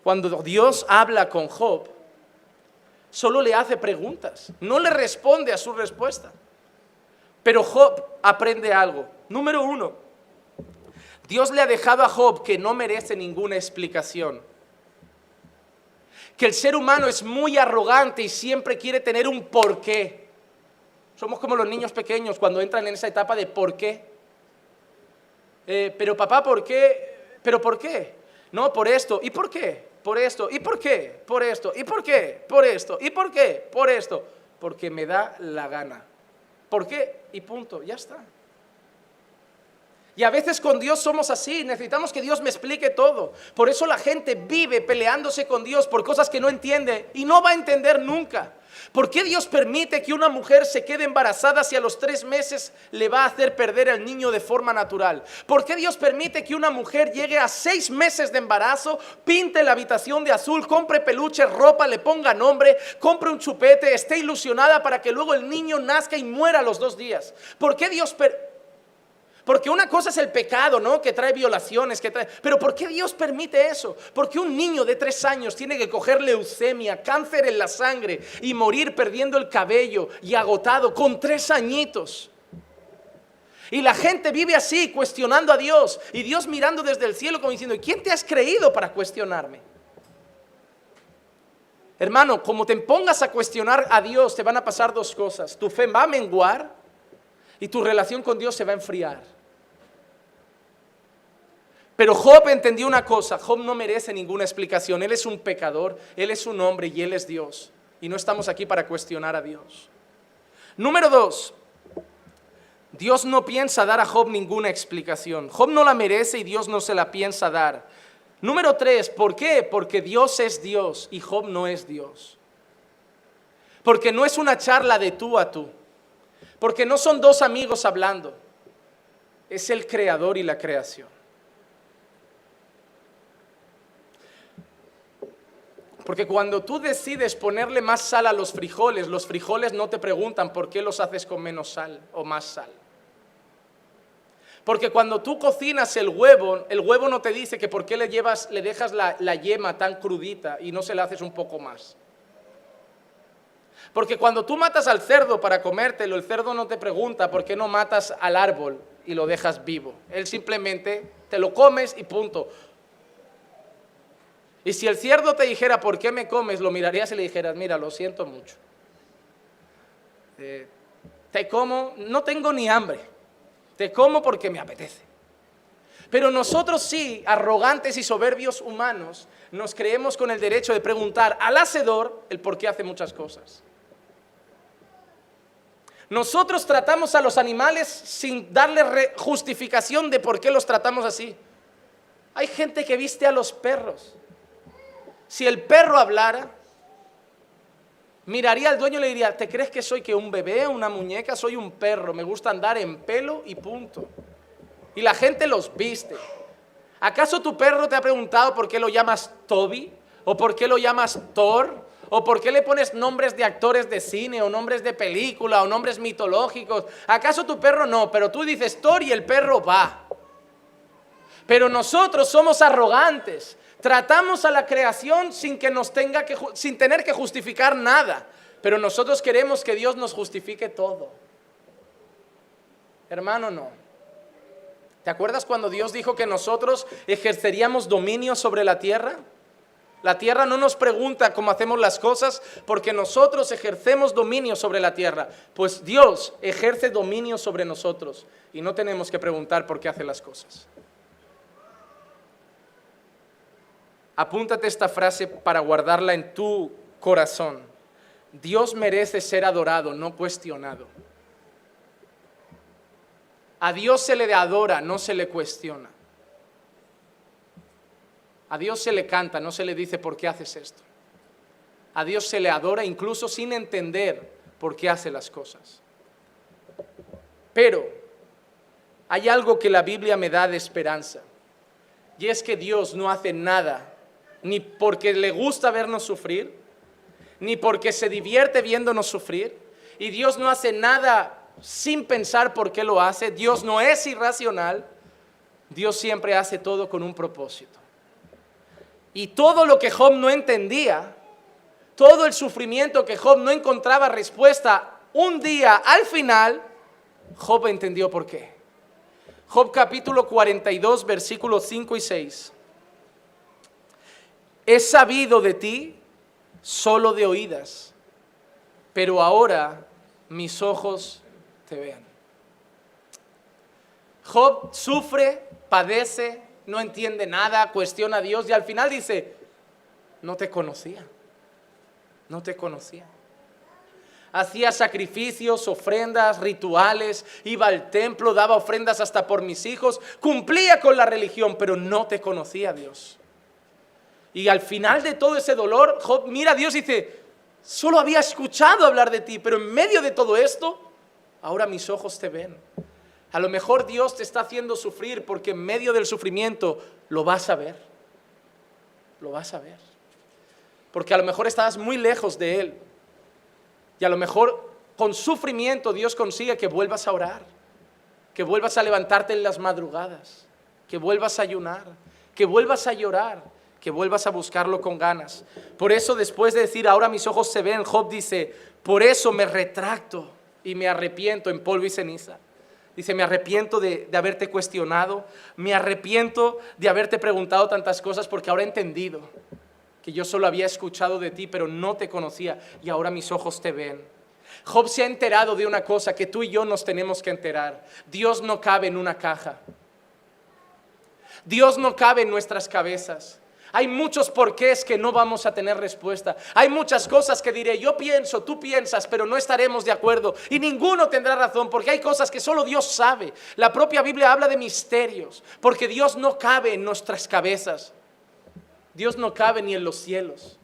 Cuando Dios habla con Job, solo le hace preguntas, no le responde a su respuesta. Pero Job aprende algo. Número uno, Dios le ha dejado a Job que no merece ninguna explicación. Que el ser humano es muy arrogante y siempre quiere tener un porqué. Somos como los niños pequeños cuando entran en esa etapa de por qué. Eh, pero papá, ¿por qué? ¿Pero por qué? No, por esto. ¿Y por qué? Por esto. ¿Y por qué? Por esto. ¿Y por qué? Por esto. ¿Y por qué? Por esto. Porque me da la gana. ¿Por qué? Y punto, ya está. Y a veces con Dios somos así, necesitamos que Dios me explique todo. Por eso la gente vive peleándose con Dios por cosas que no entiende y no va a entender nunca. ¿Por qué Dios permite que una mujer se quede embarazada si a los tres meses le va a hacer perder el niño de forma natural? ¿Por qué Dios permite que una mujer llegue a seis meses de embarazo, pinte la habitación de azul, compre peluche, ropa, le ponga nombre, compre un chupete, esté ilusionada para que luego el niño nazca y muera a los dos días? ¿Por qué Dios permite? Porque una cosa es el pecado, ¿no? Que trae violaciones, que trae... Pero ¿por qué Dios permite eso? Porque un niño de tres años tiene que coger leucemia, cáncer en la sangre y morir perdiendo el cabello y agotado con tres añitos. Y la gente vive así, cuestionando a Dios. Y Dios mirando desde el cielo como diciendo, ¿quién te has creído para cuestionarme? Hermano, como te pongas a cuestionar a Dios, te van a pasar dos cosas. Tu fe va a menguar y tu relación con Dios se va a enfriar. Pero Job entendió una cosa, Job no merece ninguna explicación, él es un pecador, él es un hombre y él es Dios. Y no estamos aquí para cuestionar a Dios. Número dos, Dios no piensa dar a Job ninguna explicación. Job no la merece y Dios no se la piensa dar. Número tres, ¿por qué? Porque Dios es Dios y Job no es Dios. Porque no es una charla de tú a tú. Porque no son dos amigos hablando. Es el creador y la creación. Porque cuando tú decides ponerle más sal a los frijoles, los frijoles no te preguntan por qué los haces con menos sal o más sal. Porque cuando tú cocinas el huevo, el huevo no te dice que por qué le, llevas, le dejas la, yema tan crudita y no se la haces un poco más. Porque cuando tú matas al cerdo para comértelo, el cerdo no te pregunta por qué no matas al árbol y lo dejas vivo. Él simplemente te lo comes y punto. Y si el ciervo te dijera, ¿por qué me comes? Lo mirarías y le dijeras, mira, lo siento mucho. Eh, te como, no tengo ni hambre, te como porque me apetece. Pero nosotros sí, arrogantes y soberbios humanos, nos creemos con el derecho de preguntar al hacedor el por qué hace muchas cosas. Nosotros tratamos a los animales sin darle justificación de por qué los tratamos así. Hay gente que viste a los perros. Si el perro hablara, miraría al dueño y le diría, ¿te crees que soy que un bebé, una muñeca? Soy un perro, me gusta andar en pelo y punto. Y la gente los viste. ¿Acaso tu perro te ha preguntado por qué lo llamas Toby? ¿O por qué lo llamas Thor? ¿O por qué le pones nombres de actores de cine o nombres de película o nombres mitológicos? ¿Acaso tu perro no? Pero tú dices Thor y el perro va. Pero nosotros somos arrogantes. Tratamos a la creación sin que nos tenga que sin tener que justificar nada, pero nosotros queremos que Dios nos justifique todo. Hermano, no. ¿Te acuerdas cuando Dios dijo que nosotros ejerceríamos dominio sobre la tierra? La tierra no nos pregunta cómo hacemos las cosas porque nosotros ejercemos dominio sobre la tierra. Pues Dios ejerce dominio sobre nosotros y no tenemos que preguntar por qué hace las cosas. Apúntate esta frase para guardarla en tu corazón. Dios merece ser adorado, no cuestionado. A Dios se le adora, no se le cuestiona. A Dios se le canta, no se le dice por qué haces esto. A Dios se le adora incluso sin entender por qué hace las cosas. Pero hay algo que la Biblia me da de esperanza. Y es que Dios no hace nada, ni porque le gusta vernos sufrir, ni porque se divierte viéndonos sufrir. Y Dios no hace nada sin pensar por qué lo hace. Dios no es irracional. Dios siempre hace todo con un propósito. Y todo lo que Job no entendía, todo el sufrimiento que Job no encontraba respuesta, un día al final, Job entendió por qué. Job capítulo 42, versículos 5 y 6. He sabido de ti solo de oídas, pero ahora mis ojos te ven. Job sufre, padece, no entiende nada, cuestiona a Dios y al final dice, no te conocía, no te conocía. Hacía sacrificios, ofrendas, rituales, iba al templo, daba ofrendas hasta por mis hijos, cumplía con la religión, pero no te conocía Dios. Y al final de todo ese dolor, Job mira a Dios y dice, solo había escuchado hablar de ti, pero en medio de todo esto, ahora mis ojos te ven. A lo mejor Dios te está haciendo sufrir porque en medio del sufrimiento lo vas a ver. Lo vas a ver. Porque a lo mejor estás muy lejos de Él. Y a lo mejor con sufrimiento Dios consigue que vuelvas a orar, que vuelvas a levantarte en las madrugadas, que vuelvas a ayunar, que vuelvas a llorar, que vuelvas a buscarlo con ganas. Por eso después de decir, ahora mis ojos se ven, Job dice, por eso me retracto y me arrepiento en polvo y ceniza. Dice, me arrepiento de, haberte cuestionado, me arrepiento de haberte preguntado tantas cosas porque ahora he entendido que yo solo había escuchado de ti, pero no te conocía y ahora mis ojos te ven. Job se ha enterado de una cosa que tú y yo nos tenemos que enterar. Dios no cabe en una caja. Dios no cabe en nuestras cabezas. Hay muchos porqués que no vamos a tener respuesta. Hay muchas cosas que diré, yo pienso, tú piensas, pero no estaremos de acuerdo. Y ninguno tendrá razón, porque hay cosas que solo Dios sabe. La propia Biblia habla de misterios, porque Dios no cabe en nuestras cabezas. Dios no cabe ni en los cielos.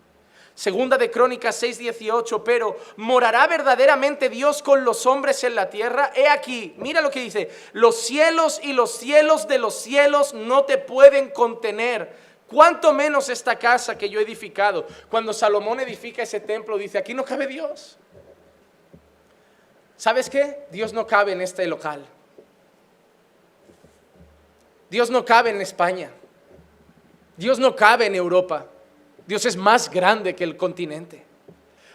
Segunda de Crónicas 6:18, pero ¿morará verdaderamente Dios con los hombres en la tierra? He aquí, mira lo que dice, los cielos y los cielos de los cielos no te pueden contener ¿Cuánto menos esta casa que yo he edificado? Cuando Salomón edifica ese templo, dice, aquí no cabe Dios. ¿Sabes qué? Dios no cabe en este local. Dios no cabe en España. Dios no cabe en Europa. Dios es más grande que el continente.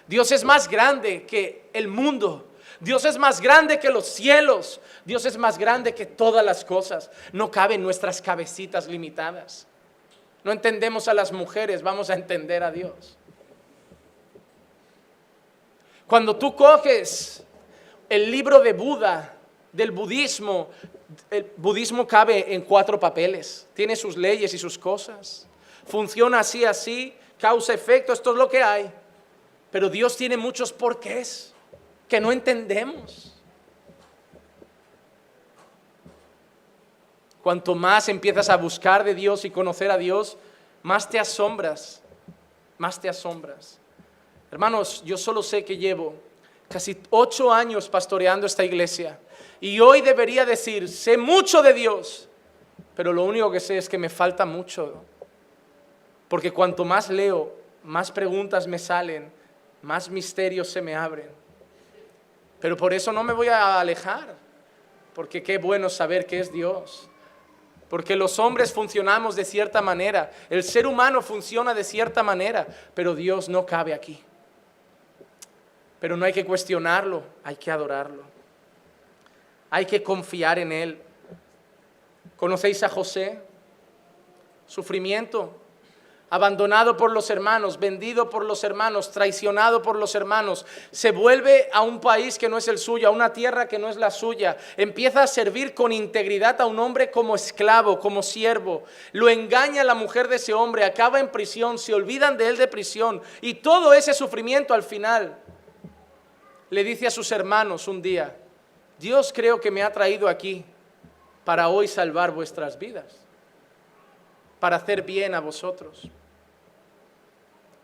Dios es más grande que el mundo. Dios es más grande que los cielos. Dios es más grande que todas las cosas. No cabe en nuestras cabecitas limitadas no entendemos a las mujeres, vamos a entender a Dios. Cuando tú coges el libro de Buda, del budismo, el budismo cabe en cuatro papeles, tiene sus leyes y sus cosas, funciona así, así, causa efecto, esto es lo que hay. Pero Dios tiene muchos porqués que no entendemos. Cuanto más empiezas a buscar de Dios y conocer a Dios, más te asombras, más te asombras. Hermanos, yo solo sé que llevo casi ocho años pastoreando esta iglesia y hoy debería decir, sé mucho de Dios, pero lo único que sé es que me falta mucho. Porque cuanto más leo, más preguntas me salen, más misterios se me abren. Pero por eso no me voy a alejar, porque qué bueno saber que es Dios. Porque los hombres funcionamos de cierta manera, el ser humano funciona de cierta manera, pero Dios no cabe aquí. Pero no hay que cuestionarlo, hay que adorarlo. Hay que confiar en Él. ¿Conocéis a José? Sufrimiento, abandonado por los hermanos, vendido por los hermanos, traicionado por los hermanos, se vuelve a un país que no es el suyo, a una tierra que no es la suya, empieza a servir con integridad a un hombre como esclavo, como siervo, lo engaña la mujer de ese hombre, acaba en prisión, se olvidan de él de prisión y todo ese sufrimiento al final le dice a sus hermanos un día, Dios creo que me ha traído aquí para hoy salvar vuestras vidas, para hacer bien a vosotros.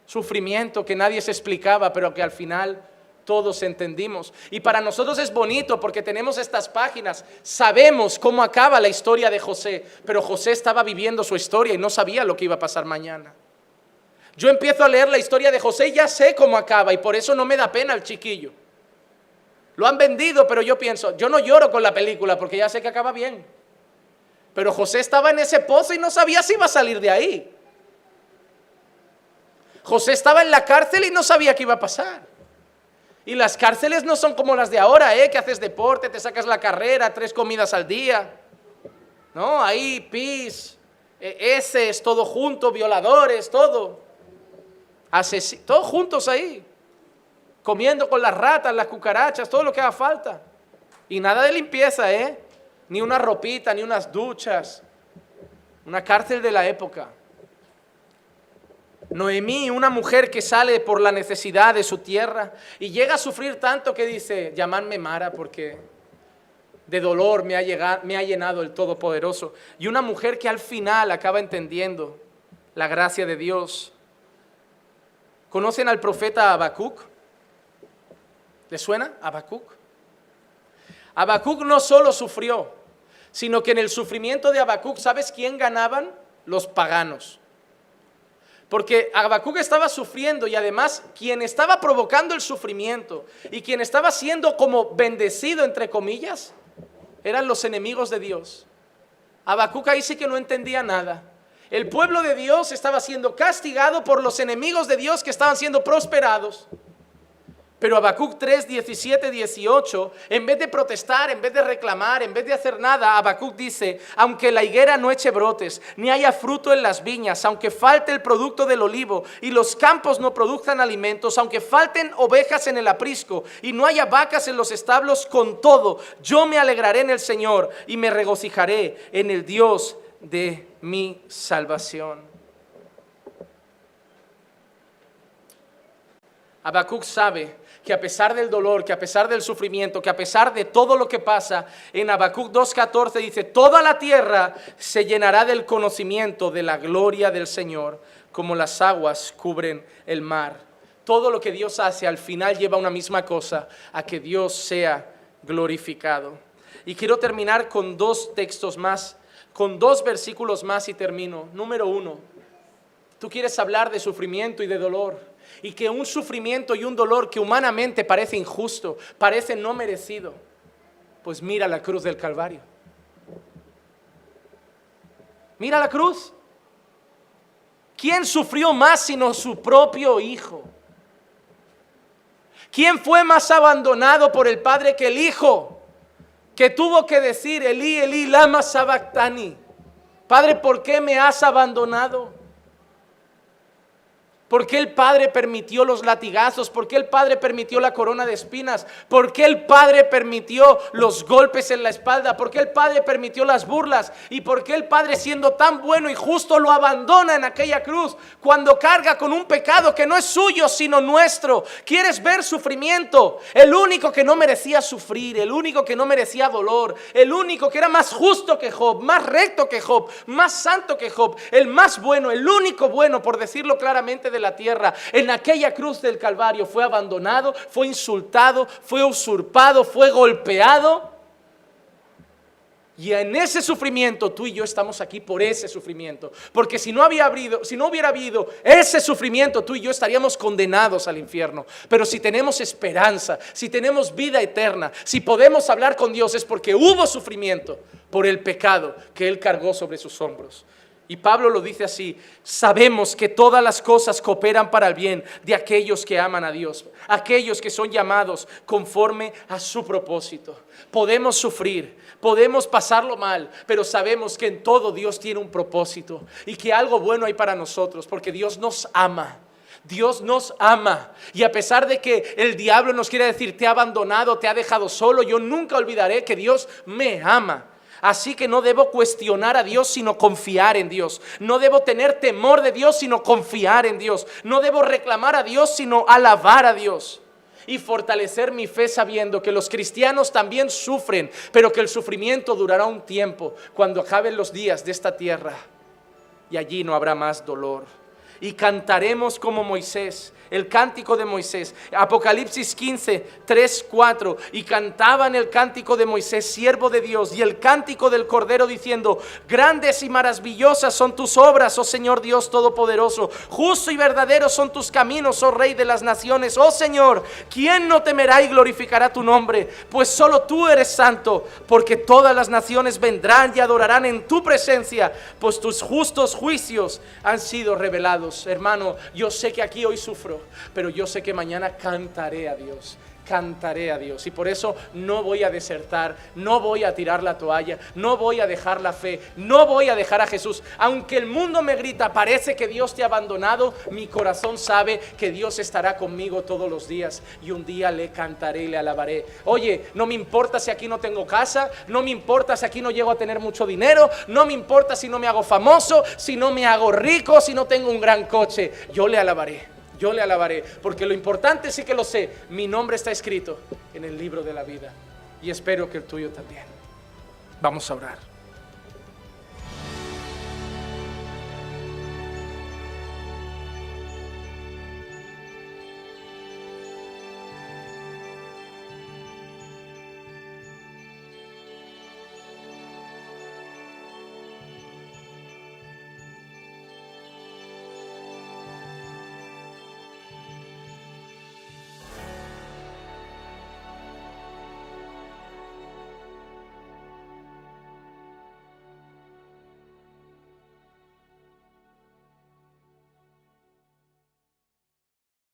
Sufrimiento que nadie se explicaba, pero que al final todos entendimos. Y para nosotros es bonito porque tenemos estas páginas, sabemos cómo acaba la historia de José, pero José estaba viviendo su historia y no sabía lo que iba a pasar mañana. Yo empiezo a leer la historia de José y ya sé cómo acaba y por eso no me da pena el chiquillo. Lo han vendido, pero yo pienso, yo no lloro con la película porque ya sé que acaba bien. Pero José estaba en ese pozo y no sabía si iba a salir de ahí. José estaba en la cárcel y no sabía qué iba a pasar. Y las cárceles no son como las de ahora, ¿eh? Que haces deporte, te sacas la carrera, tres comidas al día. No, ahí pis, ese es todo junto, violadores, todo. todos juntos ahí comiendo con las ratas, las cucarachas, todo lo que haga falta. Y nada de limpieza, ¿eh? Ni una ropita, ni unas duchas. Una cárcel de la época. Noemí, una mujer que sale por la necesidad de su tierra y llega a sufrir tanto que dice, llamadme Mara porque de dolor me ha, me ha llenado el Todopoderoso. Y una mujer que al final acaba entendiendo la gracia de Dios. ¿Conocen al profeta Habacuc? ¿Le suena? Habacuc. Habacuc no solo sufrió, sino que en el sufrimiento de Habacuc, ¿sabes quién ganaban? Los paganos. Porque Habacuc estaba sufriendo y además quien estaba provocando el sufrimiento y quien estaba siendo como bendecido, entre comillas, eran los enemigos de Dios. Habacuc ahí sí que no entendía nada. El pueblo de Dios estaba siendo castigado por los enemigos de Dios que estaban siendo prosperados. Pero Habacuc 3, 17, 18, en vez de protestar, en vez de reclamar, en vez de hacer nada, Habacuc dice, aunque la higuera no eche brotes, ni haya fruto en las viñas, aunque falte el producto del olivo y los campos no produzcan alimentos, aunque falten ovejas en el aprisco y no haya vacas en los establos, con todo, yo me alegraré en el Señor y me regocijaré en el Dios de mi salvación. Habacuc sabe que a pesar del dolor, que a pesar del sufrimiento, que a pesar de todo lo que pasa, en Habacuc 2.14 dice, toda la tierra se llenará del conocimiento de la gloria del Señor, como las aguas cubren el mar. Todo lo que Dios hace al final lleva una misma cosa, a que Dios sea glorificado. Y quiero terminar con dos textos más, con dos versículos más y termino. Número uno, tú quieres hablar de sufrimiento y de dolor y que un sufrimiento y un dolor que humanamente parece injusto, parece no merecido, pues mira la cruz del Calvario. Mira la cruz. ¿Quién sufrió más sino su propio hijo? ¿Quién fue más abandonado por el padre que el hijo? Que tuvo que decir, Elí, Elí, lama sabactani. Padre, ¿por qué me has abandonado? ¿Por qué el Padre permitió los latigazos? ¿Por qué el Padre permitió la corona de espinas? ¿Por qué el Padre permitió los golpes en la espalda? ¿Por qué el Padre permitió las burlas? ¿Y por qué el Padre siendo tan bueno y justo lo abandona en aquella cruz cuando carga con un pecado que no es suyo sino nuestro? ¿Quieres ver sufrimiento? El único que no merecía sufrir, el único que no merecía dolor, el único que era más justo que Job, más recto que Job, más santo que Job, el más bueno, el único bueno, por decirlo claramente, de la tierra, en aquella cruz del Calvario fue abandonado, fue insultado, fue usurpado, fue golpeado. Y en ese sufrimiento tú y yo estamos aquí por ese sufrimiento. Porque si no, había habido, si no hubiera habido ese sufrimiento, tú y yo estaríamos condenados al infierno. Pero si tenemos esperanza, si tenemos vida eterna, si podemos hablar con Dios es porque hubo sufrimiento por el pecado que Él cargó sobre sus hombros. Y Pablo lo dice así, sabemos que todas las cosas cooperan para el bien de aquellos que aman a Dios, aquellos que son llamados conforme a su propósito. Podemos sufrir, podemos pasarlo mal, pero sabemos que en todo Dios tiene un propósito y que algo bueno hay para nosotros, porque Dios nos ama. Dios nos ama. Y a pesar de que el diablo nos quiere decir, te ha abandonado, te ha dejado solo, yo nunca olvidaré que Dios me ama. Así que no debo cuestionar a Dios, sino confiar en Dios. No debo tener temor de Dios, sino confiar en Dios. No debo reclamar a Dios, sino alabar a Dios. Y fortalecer mi fe sabiendo que los cristianos también sufren, pero que el sufrimiento durará un tiempo cuando acaben los días de esta tierra. Y allí no habrá más dolor. Y cantaremos como Moisés el cántico de Moisés. Apocalipsis 15, 3, 4. Y cantaban el cántico de Moisés, siervo de Dios, y el cántico del Cordero diciendo, grandes y maravillosas son tus obras, oh Señor Dios Todopoderoso. Justo y verdadero son tus caminos, oh Rey de las naciones. Oh Señor, ¿quién no temerá y glorificará tu nombre? Pues solo tú eres santo, porque todas las naciones vendrán y adorarán en tu presencia, pues tus justos juicios han sido revelados. Hermano, yo sé que aquí hoy sufro pero yo sé que mañana cantaré a Dios cantaré a Dios. Y por eso no voy a desertar, no voy a tirar la toalla, no voy a dejar la fe, no voy a dejar a Jesús. Aunque el mundo me grita, parece que Dios te ha abandonado, mi corazón sabe que Dios estará conmigo todos los días y un día le cantaré y le alabaré. Oye, no me importa si aquí no tengo casa, no me importa si aquí no llego a tener mucho dinero, no me importa si no me hago famoso, si no me hago rico, si no tengo un gran coche, yo le alabaré yo le alabaré, porque lo importante sí que lo sé, mi nombre está escrito en el libro de la vida y espero que el tuyo también. Vamos a orar.